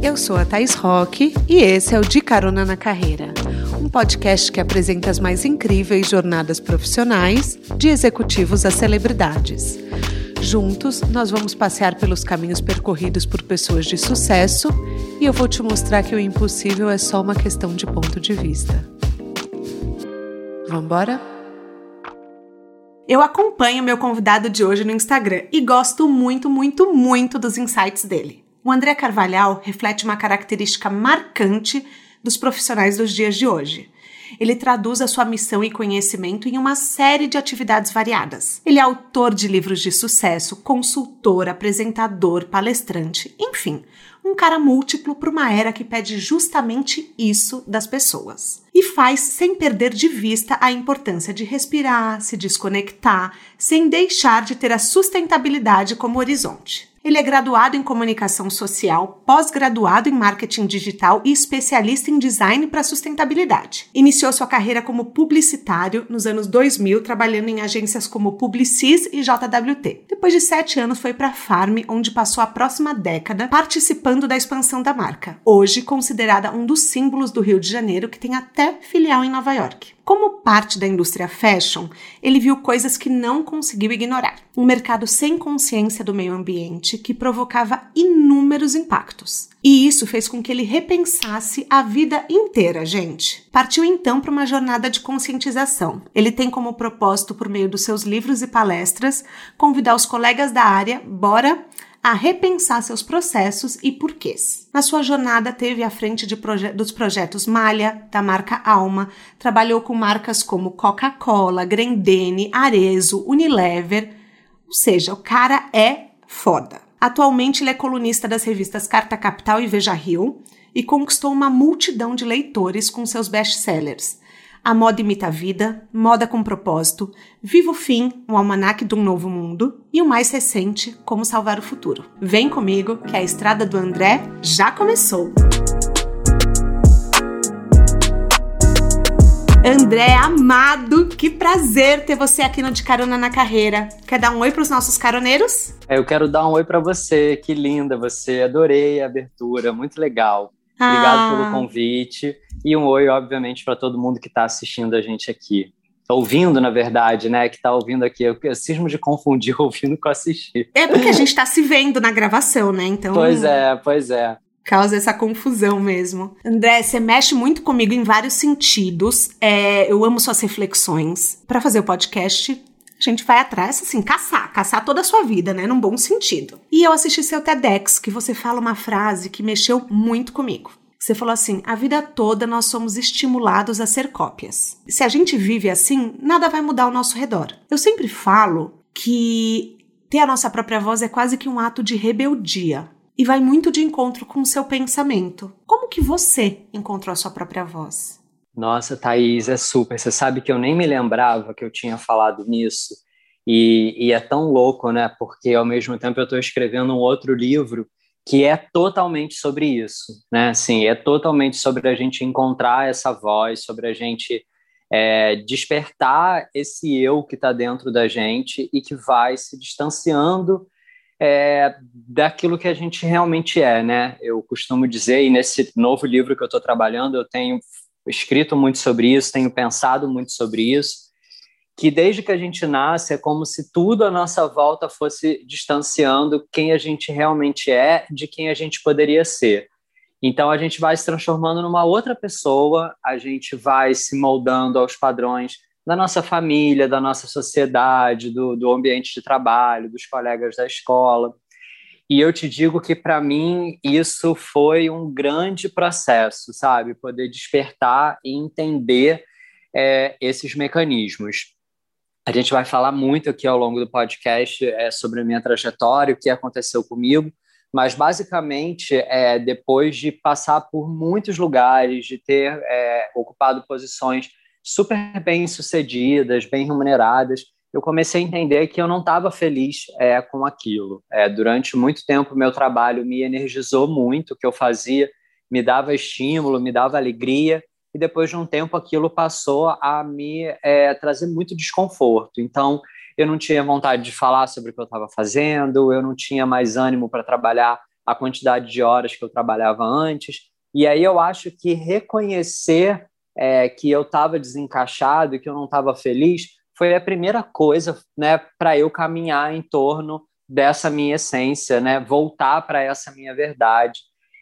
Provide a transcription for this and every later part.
Eu sou a Thais Roque e esse é o De Carona na Carreira, um podcast que apresenta as mais incríveis jornadas profissionais, de executivos a celebridades. Juntos, nós vamos passear pelos caminhos percorridos por pessoas de sucesso e eu vou te mostrar que o impossível é só uma questão de ponto de vista. Vamos embora? Eu acompanho meu convidado de hoje no Instagram e gosto muito, muito, muito dos insights dele. O André Carvalhal reflete uma característica marcante dos profissionais dos dias de hoje. Ele traduz a sua missão e conhecimento em uma série de atividades variadas. Ele é autor de livros de sucesso, consultor, apresentador, palestrante, enfim, um cara múltiplo para uma era que pede justamente isso das pessoas. E faz sem perder de vista a importância de respirar, se desconectar, sem deixar de ter a sustentabilidade como horizonte. Ele é graduado em comunicação social, pós-graduado em marketing digital e especialista em design para sustentabilidade. Iniciou sua carreira como publicitário nos anos 2000, trabalhando em agências como Publicis e JWT. Depois de sete anos, foi para Farm, onde passou a próxima década participando da expansão da marca. Hoje considerada um dos símbolos do Rio de Janeiro, que tem até filial em Nova York. Como parte da indústria fashion, ele viu coisas que não conseguiu ignorar. Um mercado sem consciência do meio ambiente que provocava inúmeros impactos. E isso fez com que ele repensasse a vida inteira, gente. Partiu então para uma jornada de conscientização. Ele tem como propósito, por meio dos seus livros e palestras, convidar os colegas da área, bora a repensar seus processos e porquês. Na sua jornada, teve à frente proje dos projetos Malha, da marca Alma, trabalhou com marcas como Coca-Cola, Grendene, Arezo, Unilever, ou seja, o cara é foda. Atualmente, ele é colunista das revistas Carta Capital e Veja Rio e conquistou uma multidão de leitores com seus best-sellers, a Moda Imita a Vida, Moda com Propósito, Viva o Fim, um almanaque de um novo mundo e o mais recente, Como Salvar o Futuro. Vem comigo que a estrada do André já começou! André amado, que prazer ter você aqui no De Carona na Carreira. Quer dar um oi para os nossos caroneiros? É, eu quero dar um oi para você, que linda você, adorei a abertura, muito legal. Obrigado ah. pelo convite. E um oi, obviamente, para todo mundo que está assistindo a gente aqui. Ouvindo, na verdade, né? Que está ouvindo aqui. Eu, eu cismo de confundir ouvindo com assistir. É porque a gente está se vendo na gravação, né? Então. Pois é, pois é. Causa essa confusão mesmo. André, você mexe muito comigo em vários sentidos. É, eu amo suas reflexões. Para fazer o podcast, a gente vai atrás, assim, caçar, caçar toda a sua vida, né? Num bom sentido. E eu assisti seu TEDx, que você fala uma frase que mexeu muito comigo. Você falou assim: a vida toda nós somos estimulados a ser cópias. Se a gente vive assim, nada vai mudar ao nosso redor. Eu sempre falo que ter a nossa própria voz é quase que um ato de rebeldia e vai muito de encontro com o seu pensamento. Como que você encontrou a sua própria voz? Nossa, Thaís, é super. Você sabe que eu nem me lembrava que eu tinha falado nisso. E, e é tão louco, né? Porque ao mesmo tempo eu estou escrevendo um outro livro que é totalmente sobre isso, né? Assim, é totalmente sobre a gente encontrar essa voz, sobre a gente é, despertar esse eu que está dentro da gente e que vai se distanciando é, daquilo que a gente realmente é, né? Eu costumo dizer, e nesse novo livro que eu estou trabalhando, eu tenho escrito muito sobre isso, tenho pensado muito sobre isso, que desde que a gente nasce é como se tudo à nossa volta fosse distanciando quem a gente realmente é de quem a gente poderia ser. Então a gente vai se transformando numa outra pessoa, a gente vai se moldando aos padrões da nossa família, da nossa sociedade, do, do ambiente de trabalho, dos colegas da escola. E eu te digo que para mim isso foi um grande processo, sabe? Poder despertar e entender é, esses mecanismos. A gente vai falar muito aqui ao longo do podcast é, sobre a minha trajetória, o que aconteceu comigo, mas basicamente, é, depois de passar por muitos lugares, de ter é, ocupado posições super bem sucedidas, bem remuneradas, eu comecei a entender que eu não estava feliz é, com aquilo. É, durante muito tempo, meu trabalho me energizou muito, o que eu fazia me dava estímulo, me dava alegria, e depois de um tempo aquilo passou a me é, trazer muito desconforto. Então, eu não tinha vontade de falar sobre o que eu estava fazendo, eu não tinha mais ânimo para trabalhar a quantidade de horas que eu trabalhava antes. E aí eu acho que reconhecer é, que eu estava desencaixado e que eu não estava feliz foi a primeira coisa né, para eu caminhar em torno dessa minha essência, né, voltar para essa minha verdade.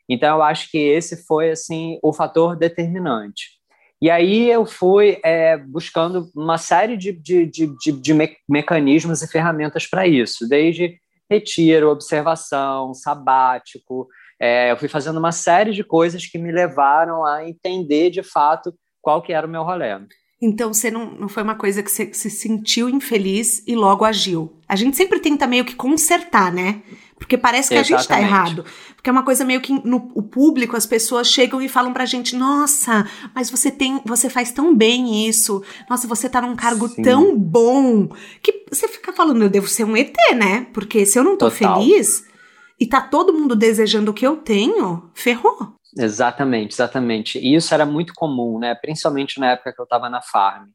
Então eu acho que esse foi assim o fator determinante. E aí eu fui é, buscando uma série de, de, de, de, de me mecanismos e ferramentas para isso, desde retiro, observação, sabático. É, eu fui fazendo uma série de coisas que me levaram a entender de fato qual que era o meu rolê. Então você não, não foi uma coisa que você se sentiu infeliz e logo agiu. A gente sempre tenta meio que consertar, né? Porque parece que Exatamente. a gente tá errado. Porque é uma coisa meio que no o público, as pessoas chegam e falam pra gente: "Nossa, mas você tem, você faz tão bem isso. Nossa, você tá num cargo Sim. tão bom". Que você fica falando: "Eu devo ser um ET, né? Porque se eu não tô Total. feliz e tá todo mundo desejando o que eu tenho, ferrou". Exatamente, exatamente. E isso era muito comum, né? Principalmente na época que eu estava na farm.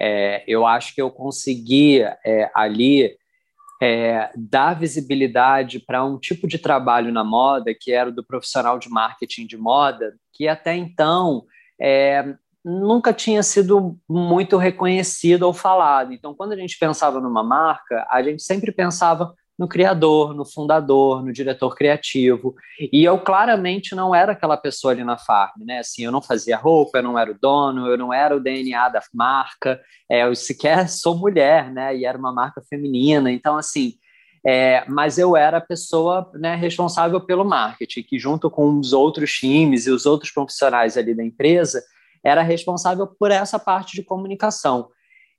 É, eu acho que eu conseguia é, ali é, dar visibilidade para um tipo de trabalho na moda que era do profissional de marketing de moda, que até então é, nunca tinha sido muito reconhecido ou falado. Então, quando a gente pensava numa marca, a gente sempre pensava no criador, no fundador, no diretor criativo. E eu claramente não era aquela pessoa ali na farm, né? Assim, eu não fazia roupa, eu não era o dono, eu não era o DNA da marca, é, eu sequer sou mulher, né? E era uma marca feminina. Então, assim, é, mas eu era a pessoa né, responsável pelo marketing, que junto com os outros times e os outros profissionais ali da empresa, era responsável por essa parte de comunicação.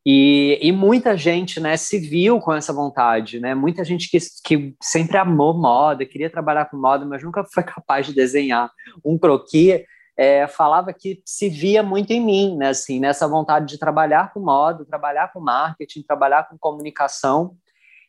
E, e, muita gente né, se viu com essa vontade, né? Muita gente que, que sempre amou moda, queria trabalhar com moda, mas nunca foi capaz de desenhar um croquis, é, falava que se via muito em mim, né? Assim, nessa vontade de trabalhar com moda, trabalhar com marketing, trabalhar com comunicação.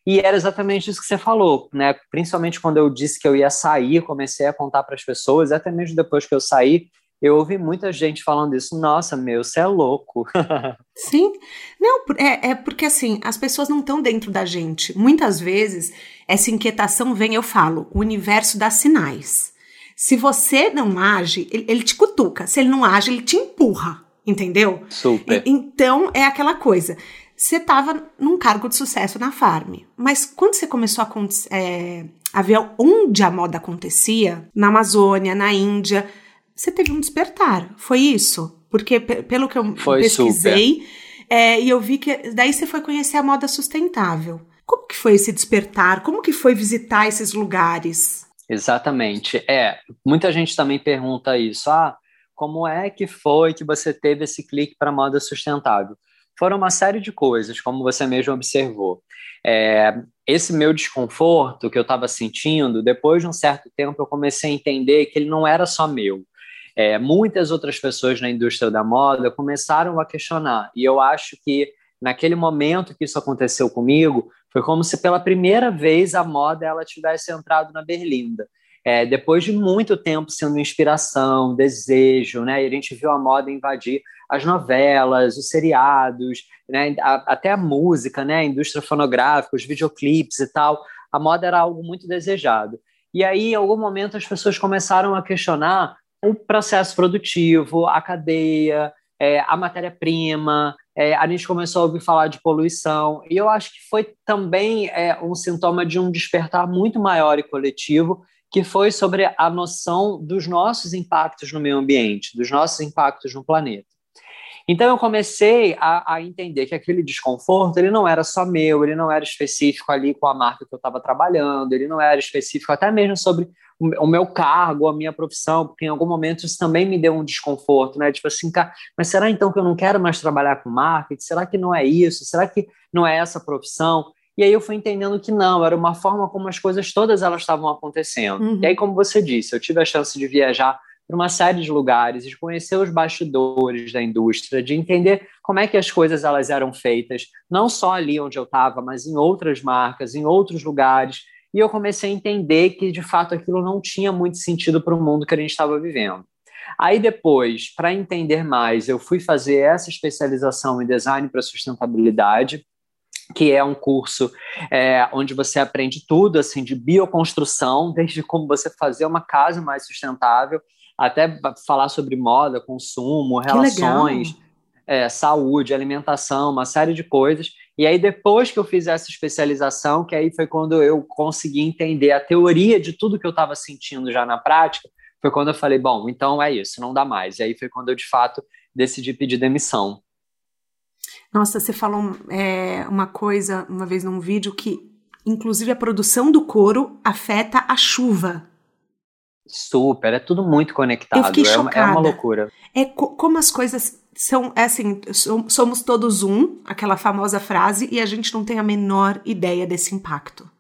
E era exatamente isso que você falou, né? Principalmente quando eu disse que eu ia sair, comecei a contar para as pessoas, até mesmo depois que eu saí, eu ouvi muita gente falando isso. Nossa, meu, você é louco. Sim. Não, é, é porque assim, as pessoas não estão dentro da gente. Muitas vezes, essa inquietação vem, eu falo, o universo dá sinais. Se você não age, ele, ele te cutuca. Se ele não age, ele te empurra. Entendeu? Super. E, então, é aquela coisa. Você estava num cargo de sucesso na farm, mas quando você começou a, é, a ver onde a moda acontecia, na Amazônia, na Índia, você teve um despertar. Foi isso? Porque pelo que eu foi pesquisei, é, e eu vi que daí você foi conhecer a moda sustentável. Como que foi esse despertar? Como que foi visitar esses lugares? Exatamente. É, muita gente também pergunta isso. Ah, como é que foi que você teve esse clique para moda sustentável? Foram uma série de coisas, como você mesmo observou. É, esse meu desconforto que eu estava sentindo, depois de um certo tempo, eu comecei a entender que ele não era só meu é, muitas outras pessoas na indústria da moda começaram a questionar. E eu acho que naquele momento que isso aconteceu comigo, foi como se pela primeira vez a moda ela tivesse entrado na berlinda. É, depois de muito tempo sendo inspiração, desejo, né? A gente viu a moda invadir as novelas, os seriados, né? A, até a música, né? A indústria fonográfica, os videoclipes e tal. A moda era algo muito desejado. E aí, em algum momento, as pessoas começaram a questionar o processo produtivo, a cadeia, é, a matéria-prima, é, a gente começou a ouvir falar de poluição, e eu acho que foi também é, um sintoma de um despertar muito maior e coletivo, que foi sobre a noção dos nossos impactos no meio ambiente, dos nossos impactos no planeta. Então eu comecei a, a, entender que aquele desconforto ele não era só meu, ele não era específico ali com a marca que eu estava trabalhando, ele não era específico até mesmo sobre o meu cargo, a minha profissão, porque em algum momento isso também me deu um desconforto, né? Tipo assim, cara, mas será então que eu não quero mais trabalhar com marketing? Será que não é isso? Será que não é essa profissão? E aí eu fui entendendo que não, era uma forma como as coisas todas elas estavam acontecendo. Uhum. E aí, como você disse, eu tive a chance de viajar para uma série de lugares, de conhecer os bastidores da indústria, de entender como é que as coisas elas eram feitas, não só ali onde eu estava, mas em outras marcas, em outros lugares e eu comecei a entender que de fato aquilo não tinha muito sentido para o mundo que a gente estava vivendo. Aí depois, para entender mais, eu fui fazer essa especialização em design para sustentabilidade. que é um curso é, onde você aprende tudo assim de bioconstrução, desde como você fazer uma casa mais sustentável, até falar sobre moda, consumo, relações, é, saúde, alimentação, uma série de coisas. E aí depois que eu fiz essa especialização, que aí foi quando eu consegui entender a teoria de tudo que eu estava sentindo já na prática, foi quando eu falei, bom, então é isso, não dá mais. E aí foi quando eu de fato decidi pedir demissão. Nossa, você falou é, uma coisa uma vez num vídeo que, inclusive, a produção do couro afeta a chuva. Super, é tudo muito conectado. Eu fiquei é, chocada. é uma loucura. É co como as coisas são, é assim, somos todos um, aquela famosa frase, e a gente não tem a menor ideia desse impacto.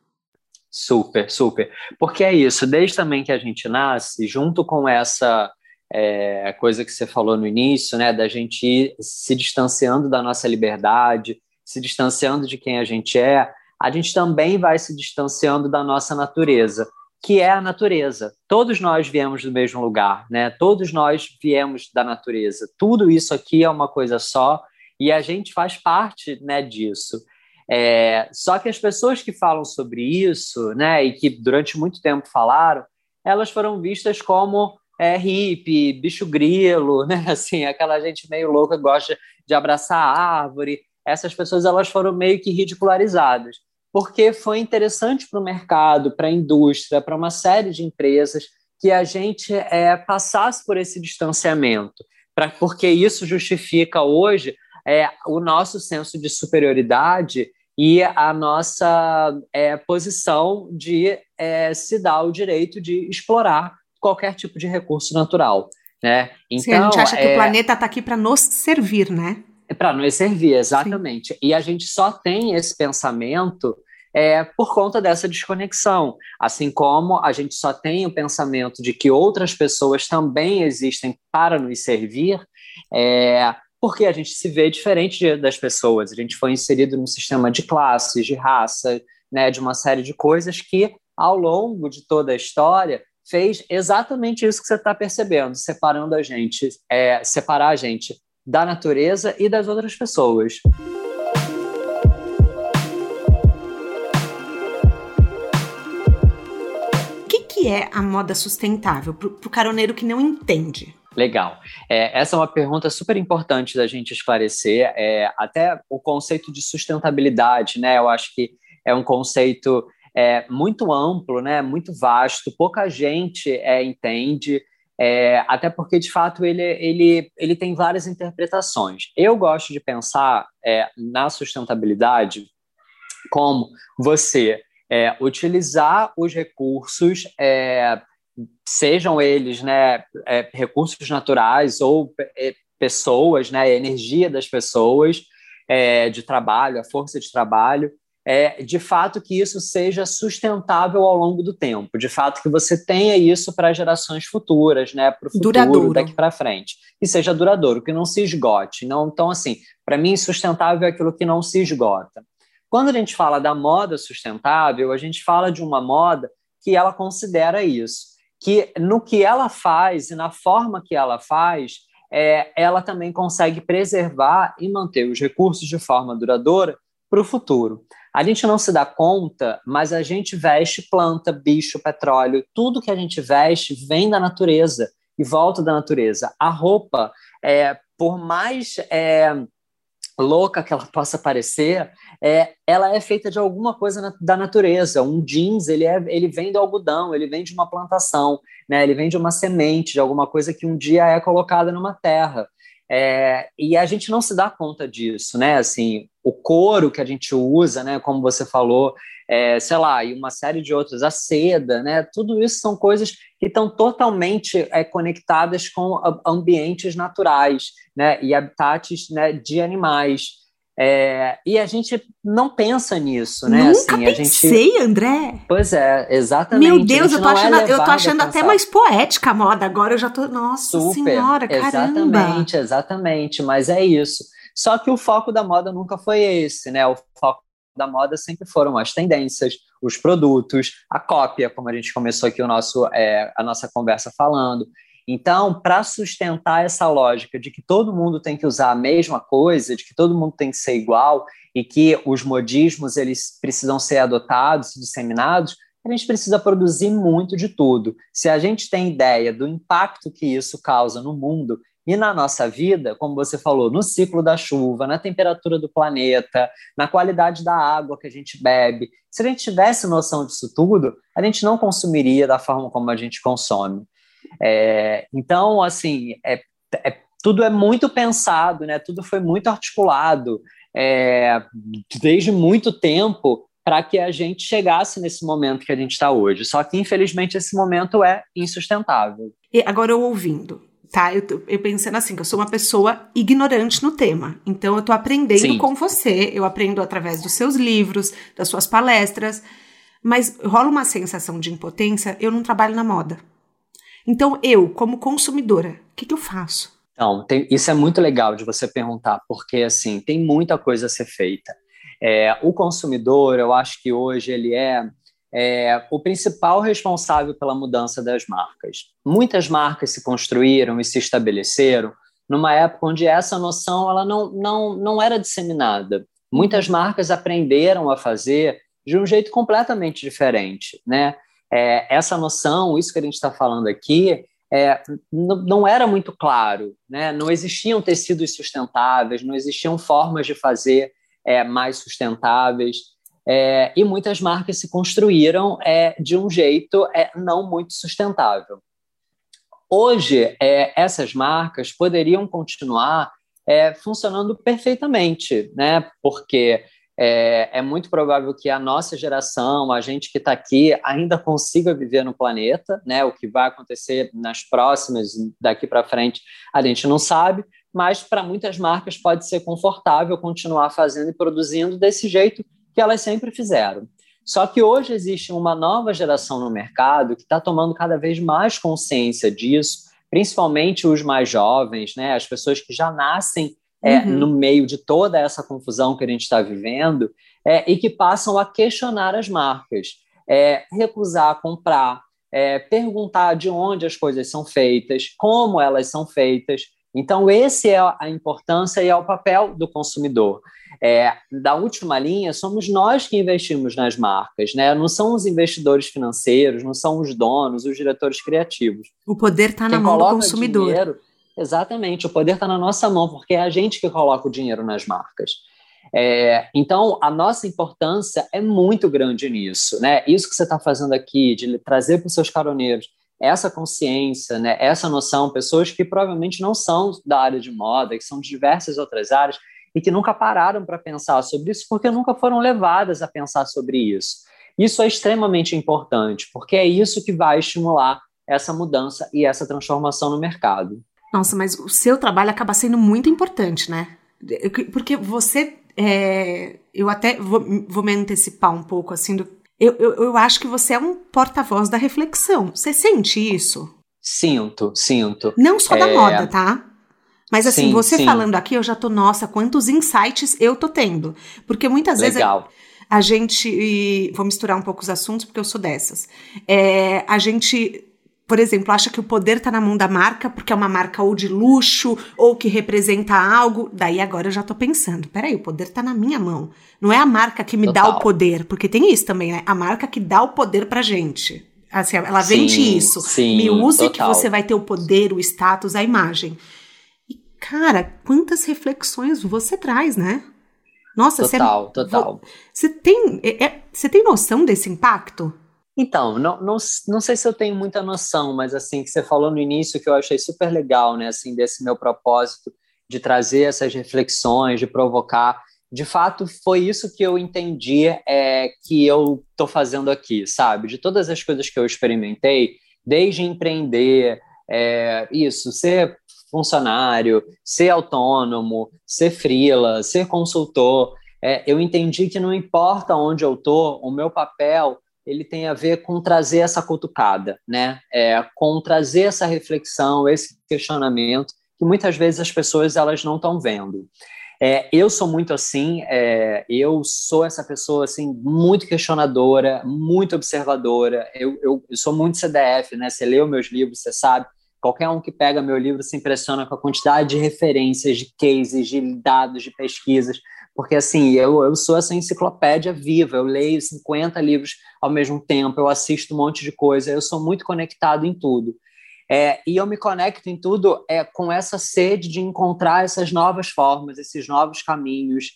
Super, super. Porque é isso, desde também que a gente nasce, junto com essa é, coisa que você falou no início, né, da gente ir se distanciando da nossa liberdade, se distanciando de quem a gente é, a gente também vai se distanciando da nossa natureza, que é a natureza. Todos nós viemos do mesmo lugar, né? Todos nós viemos da natureza. Tudo isso aqui é uma coisa só e a gente faz parte, né, disso. É, só que as pessoas que falam sobre isso, né, e que durante muito tempo falaram, elas foram vistas como é hippie, bicho grilo, né? Assim, aquela gente meio louca gosta de abraçar a árvore. Essas pessoas elas foram meio que ridicularizadas, porque foi interessante para o mercado, para a indústria, para uma série de empresas que a gente é, passasse por esse distanciamento, pra, porque isso justifica hoje é, o nosso senso de superioridade e a nossa é, posição de é, se dar o direito de explorar qualquer tipo de recurso natural. Né? Então, Sim, a gente então, acha que o é planeta está aqui para nos servir, né? É para nos servir, exatamente. Sim. E a gente só tem esse pensamento é, por conta dessa desconexão. Assim como a gente só tem o pensamento de que outras pessoas também existem para nos servir, é, porque a gente se vê diferente de, das pessoas. A gente foi inserido num sistema de classes, de raça, né, de uma série de coisas que, ao longo de toda a história, fez exatamente isso que você está percebendo, separando a gente, é, separar a gente da natureza e das outras pessoas. É a moda sustentável para o caroneiro que não entende? Legal. É, essa é uma pergunta super importante da gente esclarecer. É, até o conceito de sustentabilidade, né? Eu acho que é um conceito é muito amplo, né, muito vasto, pouca gente é, entende, é, até porque, de fato, ele, ele, ele tem várias interpretações. Eu gosto de pensar é, na sustentabilidade como você é, utilizar os recursos, é, sejam eles né, é, recursos naturais ou é, pessoas, né, energia das pessoas, de trabalho, a força de trabalho, é, de fato que isso seja sustentável ao longo do tempo, de fato que você tenha isso para gerações futuras, né, para o futuro, duradouro. daqui para frente, e seja duradouro, que não se esgote. Não, então, assim, para mim, sustentável é aquilo que não se esgota. Quando a gente fala da moda sustentável, a gente fala de uma moda que ela considera isso, que no que ela faz e na forma que ela faz, é, ela também consegue preservar e manter os recursos de forma duradoura para o futuro. A gente não se dá conta, mas a gente veste planta, bicho, petróleo, tudo que a gente veste vem da natureza e volta da natureza. A roupa, é, por mais é, louca que ela possa parecer, é, ela é feita de alguma coisa na, da natureza. Um jeans, ele, é, ele vem do algodão, ele vem de uma plantação, né? ele vem de uma semente, de alguma coisa que um dia é colocada numa terra. É, e a gente não se dá conta disso, né? Assim, o couro que a gente usa, né? Como você falou, é, sei lá, e uma série de outras, a seda, né? Tudo isso são coisas que estão totalmente é, conectadas com ambientes naturais, né? E habitats né, de animais. É, e a gente não pensa nisso, né? Nunca assim, pensei, gente... André. Pois é, exatamente. Meu Deus, eu tô achando, é eu tô achando até mais poética a moda agora. Eu já tô, nossa Super, senhora, caramba. Exatamente, exatamente. Mas é isso. Só que o foco da moda nunca foi esse, né? O foco da moda sempre foram as tendências, os produtos, a cópia, como a gente começou aqui o nosso, é, a nossa conversa falando. Então, para sustentar essa lógica de que todo mundo tem que usar a mesma coisa, de que todo mundo tem que ser igual e que os modismos eles precisam ser adotados, disseminados, a gente precisa produzir muito de tudo. Se a gente tem ideia do impacto que isso causa no mundo e na nossa vida, como você falou, no ciclo da chuva, na temperatura do planeta, na qualidade da água que a gente bebe, se a gente tivesse noção disso tudo, a gente não consumiria da forma como a gente consome. É, então, assim, é, é, tudo é muito pensado, né? Tudo foi muito articulado é, desde muito tempo para que a gente chegasse nesse momento que a gente está hoje. Só que, infelizmente, esse momento é insustentável. E agora eu ouvindo, tá? Eu, eu pensando assim, que eu sou uma pessoa ignorante no tema. Então, eu tô aprendendo Sim. com você, eu aprendo através dos seus livros, das suas palestras, mas rola uma sensação de impotência, eu não trabalho na moda. Então, eu, como consumidora, o que, que eu faço? Então, tem, isso é muito legal de você perguntar, porque assim, tem muita coisa a ser feita. É, o consumidor, eu acho que hoje ele é, é, o principal responsável pela mudança das marcas. Muitas marcas se construíram e se estabeleceram numa época onde essa noção ela não, não, não era disseminada. Muitas marcas aprenderam a fazer de um jeito completamente diferente, né? É, essa noção, isso que a gente está falando aqui, é, não era muito claro, né? não existiam tecidos sustentáveis, não existiam formas de fazer é, mais sustentáveis, é, e muitas marcas se construíram é, de um jeito é, não muito sustentável. Hoje, essas marcas poderiam continuar funcionando perfeitamente, né? porque é, é, muito provável que a nossa geração, a gente que está aqui, ainda consiga viver no planeta, né? O que vai acontecer nas próximas, daqui para frente, a gente não sabe, mas para muitas marcas pode ser confortável continuar fazendo e produzindo desse jeito que elas sempre fizeram. Só que hoje existe uma nova geração no mercado que está tomando cada vez mais consciência disso, principalmente os mais jovens, né? As pessoas que já nascem é, uhum. no meio de toda essa confusão que a gente está vivendo, é, e que passam a questionar as marcas, é, recusar comprar, é, perguntar de onde as coisas são feitas, como elas são feitas. Então, esse é a importância e é o papel do consumidor. É, da última linha, somos nós que investimos nas marcas, né? não são os investidores financeiros, não são os donos, os diretores criativos. O poder está na mão do consumidor. Dinheiro, Exatamente, o poder está na nossa mão, porque é a gente que coloca o dinheiro nas marcas. É, então, a nossa importância é muito grande nisso. Né? Isso que você está fazendo aqui, de trazer para os seus caroneiros essa consciência, né? essa noção, pessoas que provavelmente não são da área de moda, que são de diversas outras áreas e que nunca pararam para pensar sobre isso, porque nunca foram levadas a pensar sobre isso. Isso é extremamente importante, porque é isso que vai estimular essa mudança e essa transformação no mercado. Nossa, mas o seu trabalho acaba sendo muito importante, né? Porque você. É, eu até vou, vou, me antecipar um pouco, assim, do, eu, eu, eu acho que você é um porta-voz da reflexão. Você sente isso? Sinto, sinto. Não só é... da moda, tá? Mas assim, sim, você sim. falando aqui, eu já tô, nossa, quantos insights eu tô tendo. Porque muitas Legal. vezes a, a gente. Vou misturar um pouco os assuntos, porque eu sou dessas. É, a gente por exemplo, acha que o poder está na mão da marca porque é uma marca ou de luxo ou que representa algo. Daí agora eu já estou pensando, peraí, o poder está na minha mão. Não é a marca que me Total. dá o poder, porque tem isso também, né? A marca que dá o poder pra gente. Assim, ela vende sim, isso. Sim, me use total. que você vai ter o poder, o status, a imagem. E, cara, quantas reflexões você traz, né? Nossa, total, você, total. Você tem, é, é, você tem noção desse impacto? Então, não, não, não sei se eu tenho muita noção, mas assim, que você falou no início que eu achei super legal, né, assim, desse meu propósito de trazer essas reflexões, de provocar. De fato, foi isso que eu entendi é, que eu estou fazendo aqui, sabe? De todas as coisas que eu experimentei, desde empreender, é, isso, ser funcionário, ser autônomo, ser freela, ser consultor, é, eu entendi que não importa onde eu estou, o meu papel ele tem a ver com trazer essa cutucada, né? É, com trazer essa reflexão, esse questionamento que muitas vezes as pessoas elas não estão vendo. É, eu sou muito assim, é, eu sou essa pessoa assim muito questionadora, muito observadora. Eu, eu, eu, sou muito CDF, né? Você leu meus livros, você sabe qualquer um que pega meu livro se impressiona com a quantidade de referências, de cases, de dados, de pesquisas, porque assim, eu, eu sou essa enciclopédia viva, eu leio 50 livros ao mesmo tempo, eu assisto um monte de coisa, eu sou muito conectado em tudo. É, e eu me conecto em tudo é, com essa sede de encontrar essas novas formas, esses novos caminhos.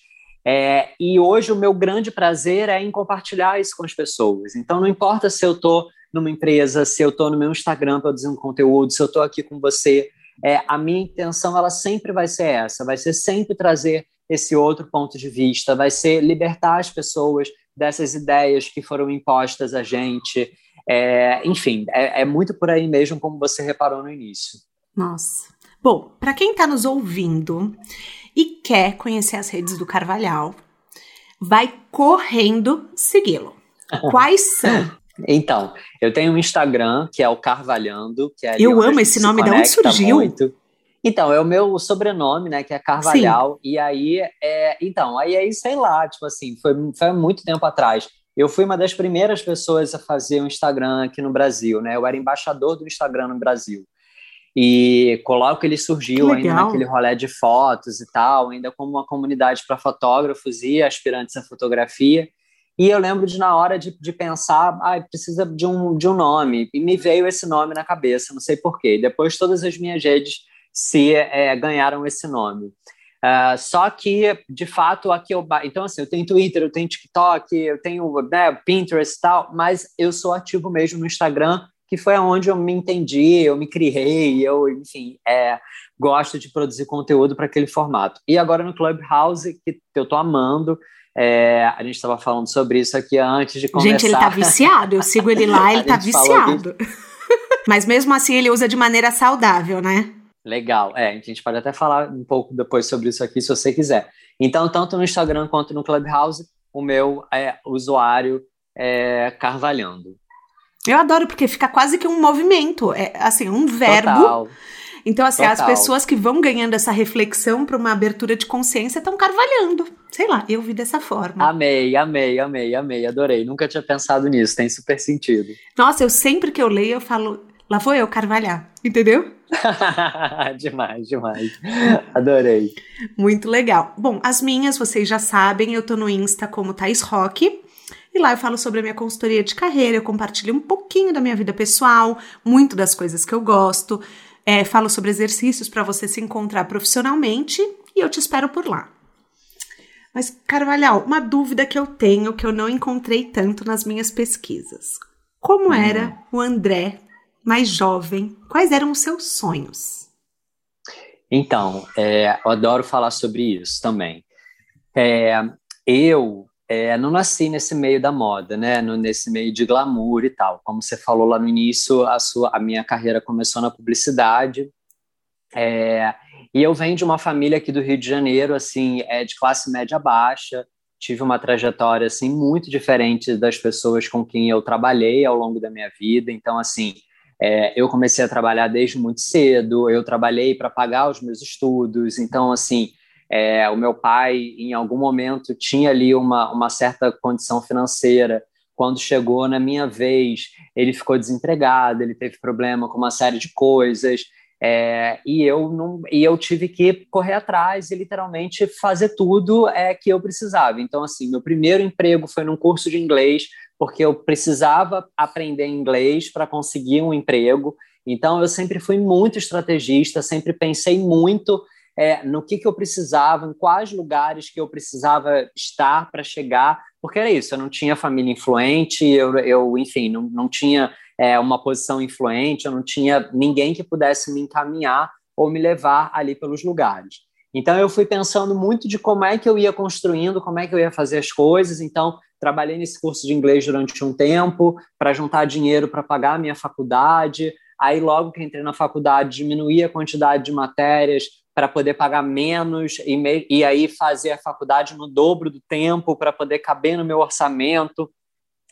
É, e hoje o meu grande prazer é em compartilhar isso com as pessoas. Então, não importa se eu estou numa empresa, se eu estou no meu Instagram produzindo conteúdo, se eu estou aqui com você, é, a minha intenção ela sempre vai ser essa, vai ser sempre trazer esse outro ponto de vista, vai ser libertar as pessoas dessas ideias que foram impostas a gente. É, enfim, é, é muito por aí mesmo, como você reparou no início. Nossa. Bom, para quem está nos ouvindo e quer conhecer as redes do Carvalhal, vai correndo segui-lo. Quais são? Então, eu tenho um Instagram que é o Carvalhando, que é Eu amo esse nome, de onde surgiu? Muito. Então, é o meu sobrenome, né, que é Carvalhal, Sim. e aí, é, então, aí aí, sei lá, tipo assim, foi, foi muito tempo atrás. Eu fui uma das primeiras pessoas a fazer um Instagram aqui no Brasil, né, eu era embaixador do Instagram no Brasil. E coloco ele surgiu ainda naquele rolê de fotos e tal, ainda como uma comunidade para fotógrafos e aspirantes à fotografia. E eu lembro de, na hora de, de pensar, ah, precisa de um, de um nome. E me veio esse nome na cabeça, não sei porquê. Depois, todas as minhas redes se é, ganharam esse nome. Uh, só que, de fato, aqui eu. Então, assim, eu tenho Twitter, eu tenho TikTok, eu tenho né, Pinterest e tal, mas eu sou ativo mesmo no Instagram, que foi onde eu me entendi, eu me criei, eu, enfim, é, gosto de produzir conteúdo para aquele formato. E agora no Clubhouse, que eu tô amando. É, a gente estava falando sobre isso aqui antes de começar. Gente, ele tá viciado. Eu sigo ele lá, ele tá viciado. Mas mesmo assim, ele usa de maneira saudável, né? Legal. É, a gente pode até falar um pouco depois sobre isso aqui, se você quiser. Então, tanto no Instagram quanto no Clubhouse, o meu é usuário é Carvalhando. Eu adoro, porque fica quase que um movimento, é assim, um verbo. Total. Então, assim, Total. as pessoas que vão ganhando essa reflexão para uma abertura de consciência estão carvalhando. Sei lá, eu vi dessa forma. Amei, amei, amei, amei, adorei. Nunca tinha pensado nisso, tem super sentido. Nossa, eu sempre que eu leio, eu falo, lá vou eu carvalhar, entendeu? demais, demais. Adorei. Muito legal. Bom, as minhas, vocês já sabem, eu tô no Insta como Thais Rock. E lá eu falo sobre a minha consultoria de carreira, eu compartilho um pouquinho da minha vida pessoal, muito das coisas que eu gosto. É, falo sobre exercícios para você se encontrar profissionalmente e eu te espero por lá. Mas, Carvalhal, uma dúvida que eu tenho que eu não encontrei tanto nas minhas pesquisas. Como hum. era o André mais jovem, quais eram os seus sonhos? Então, é, eu adoro falar sobre isso também. É, eu é, não nasci nesse meio da moda, né? No, nesse meio de glamour e tal. Como você falou lá no início, a, sua, a minha carreira começou na publicidade. É, e eu venho de uma família aqui do Rio de Janeiro, assim, é de classe média baixa. Tive uma trajetória assim muito diferente das pessoas com quem eu trabalhei ao longo da minha vida. Então, assim, é, eu comecei a trabalhar desde muito cedo, eu trabalhei para pagar os meus estudos, então, assim, é, o meu pai, em algum momento, tinha ali uma, uma certa condição financeira. Quando chegou na minha vez, ele ficou desempregado, ele teve problema com uma série de coisas, é, e, eu não, e eu tive que correr atrás e literalmente fazer tudo é, que eu precisava. Então, assim, meu primeiro emprego foi num curso de inglês, porque eu precisava aprender inglês para conseguir um emprego. Então, eu sempre fui muito estrategista, sempre pensei muito é, no que, que eu precisava, em quais lugares que eu precisava estar para chegar, porque era isso, eu não tinha família influente, eu, eu enfim, não, não tinha é, uma posição influente, eu não tinha ninguém que pudesse me encaminhar ou me levar ali pelos lugares. Então eu fui pensando muito de como é que eu ia construindo, como é que eu ia fazer as coisas. Então trabalhei nesse curso de inglês durante um tempo para juntar dinheiro para pagar a minha faculdade. Aí logo que entrei na faculdade diminuí a quantidade de matérias para poder pagar menos e, me, e aí fazer a faculdade no dobro do tempo para poder caber no meu orçamento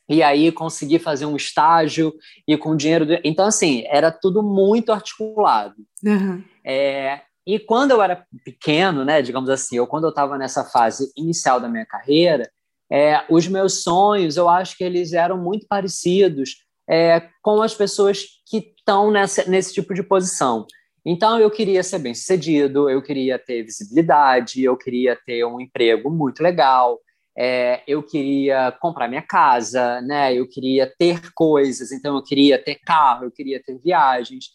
e aí consegui fazer um estágio e com dinheiro. Do... Então, assim, era tudo muito articulado. Uhum. É, e quando eu era pequeno, né, digamos assim, ou quando eu estava nessa fase inicial da minha carreira, é, os meus sonhos, eu acho que eles eram muito parecidos é, com as pessoas que estão nesse tipo de posição. Então, eu queria ser bem sucedido, eu queria ter visibilidade, eu queria ter um emprego muito legal, é, eu queria comprar minha casa, né? Eu queria ter coisas, então eu queria ter carro, eu queria ter viagens.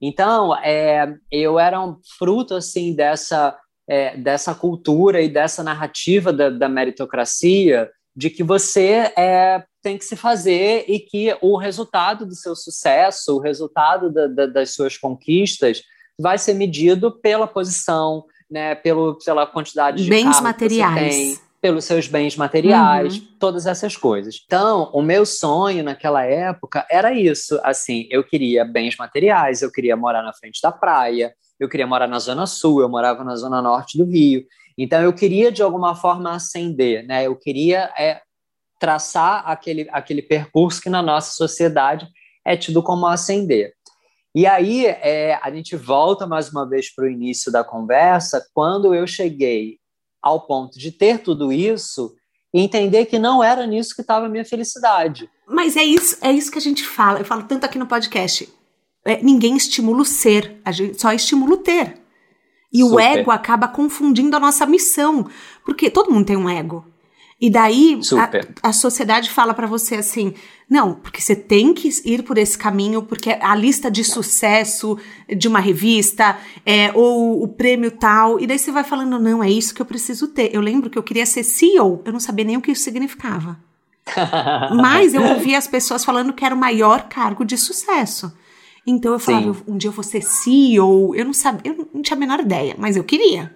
Então, é, eu era um fruto assim dessa é, dessa cultura e dessa narrativa da, da meritocracia de que você é, tem que se fazer e que o resultado do seu sucesso, o resultado da, da, das suas conquistas, vai ser medido pela posição, né, pelo, pela quantidade de bens materiais. Tem, pelos seus bens materiais, uhum. todas essas coisas. Então, o meu sonho naquela época era isso, assim, eu queria bens materiais, eu queria morar na frente da praia, eu queria morar na zona sul, eu morava na zona norte do Rio. Então, eu queria de alguma forma ascender, né? Eu queria é, traçar aquele, aquele percurso que na nossa sociedade é tido como ascender. E aí é, a gente volta mais uma vez para o início da conversa, quando eu cheguei ao ponto de ter tudo isso e entender que não era nisso que estava a minha felicidade. Mas é isso, é isso que a gente fala. Eu falo tanto aqui no podcast. É, ninguém estimula o ser, a gente só estimula o ter. E Super. o ego acaba confundindo a nossa missão, porque todo mundo tem um ego. E daí a, a, sociedade fala para você assim: não, porque você tem que ir por esse caminho, porque a lista de sucesso de uma revista é, ou o prêmio tal. E daí você vai falando: não, é isso que eu preciso ter. Eu lembro que eu queria ser CEO, eu não sabia nem o que isso significava. Mas eu ouvia as pessoas falando que era o maior cargo de sucesso. Então eu falava, Sim. um dia eu vou ser CEO. Eu não sabia, eu não tinha a menor ideia, mas eu queria.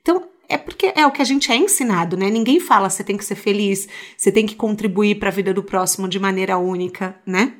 Então, é porque é o que a gente é ensinado, né? Ninguém fala você tem que ser feliz, você tem que contribuir para a vida do próximo de maneira única, né?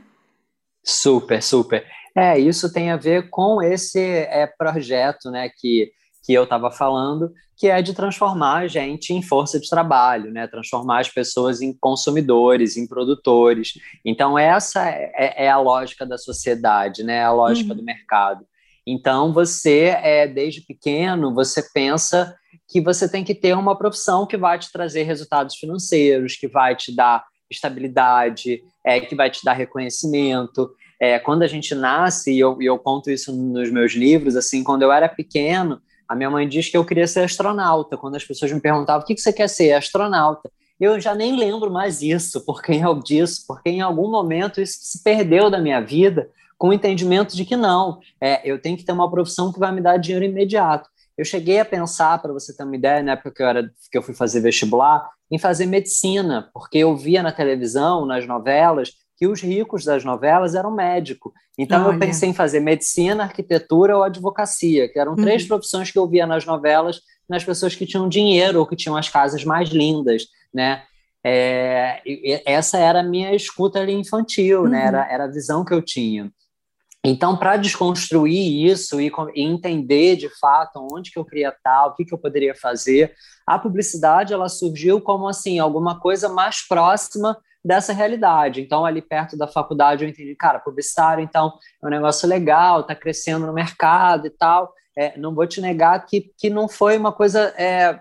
Super, super. É, isso tem a ver com esse é, projeto, né, que, que eu estava falando, que é de transformar a gente em força de trabalho, né? Transformar as pessoas em consumidores, em produtores. Então, essa é, é a lógica da sociedade, né? A lógica uhum. do mercado. Então, você, é, desde pequeno, você pensa que você tem que ter uma profissão que vai te trazer resultados financeiros, que vai te dar estabilidade, é, que vai te dar reconhecimento. É, quando a gente nasce, e eu, eu conto isso nos meus livros, assim, quando eu era pequeno, a minha mãe diz que eu queria ser astronauta. Quando as pessoas me perguntavam o que, que você quer ser, astronauta. Eu já nem lembro mais isso, porque em, disso, porque em algum momento isso se perdeu da minha vida, com o entendimento de que não, é, eu tenho que ter uma profissão que vai me dar dinheiro imediato. Eu cheguei a pensar, para você ter uma ideia, na época que eu, era, que eu fui fazer vestibular, em fazer medicina, porque eu via na televisão, nas novelas, que os ricos das novelas eram médico. Então Olha. eu pensei em fazer medicina, arquitetura ou advocacia, que eram uhum. três profissões que eu via nas novelas, nas pessoas que tinham dinheiro ou que tinham as casas mais lindas, né? É, essa era a minha escuta ali infantil, né? uhum. né? Era, era a visão que eu tinha. Então, para desconstruir isso e, entender de fato onde que eu queria estar, o que, que eu poderia fazer, a publicidade ela surgiu como assim alguma coisa mais próxima dessa realidade. Então, ali perto da faculdade, eu entendi, cara, publicitário, então, é um negócio legal, está crescendo no mercado e tal. É, não vou te negar que, que não foi uma coisa é,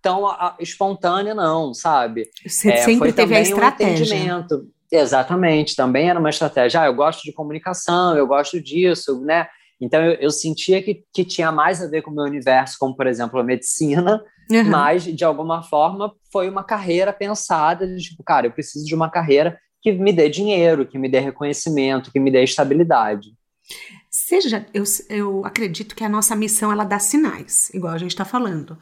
tão a, espontânea, não, sabe? Você é, sempre teve a estratégia. Um Exatamente, também era uma estratégia. Ah, eu gosto de comunicação, eu gosto disso, né? Então eu, eu sentia que, que tinha mais a ver com o meu universo, como por exemplo a medicina, uhum. mas de alguma forma foi uma carreira pensada de tipo, cara, eu preciso de uma carreira que me dê dinheiro, que me dê reconhecimento, que me dê estabilidade. Seja, eu, eu acredito que a nossa missão ela dá sinais, igual a gente está falando.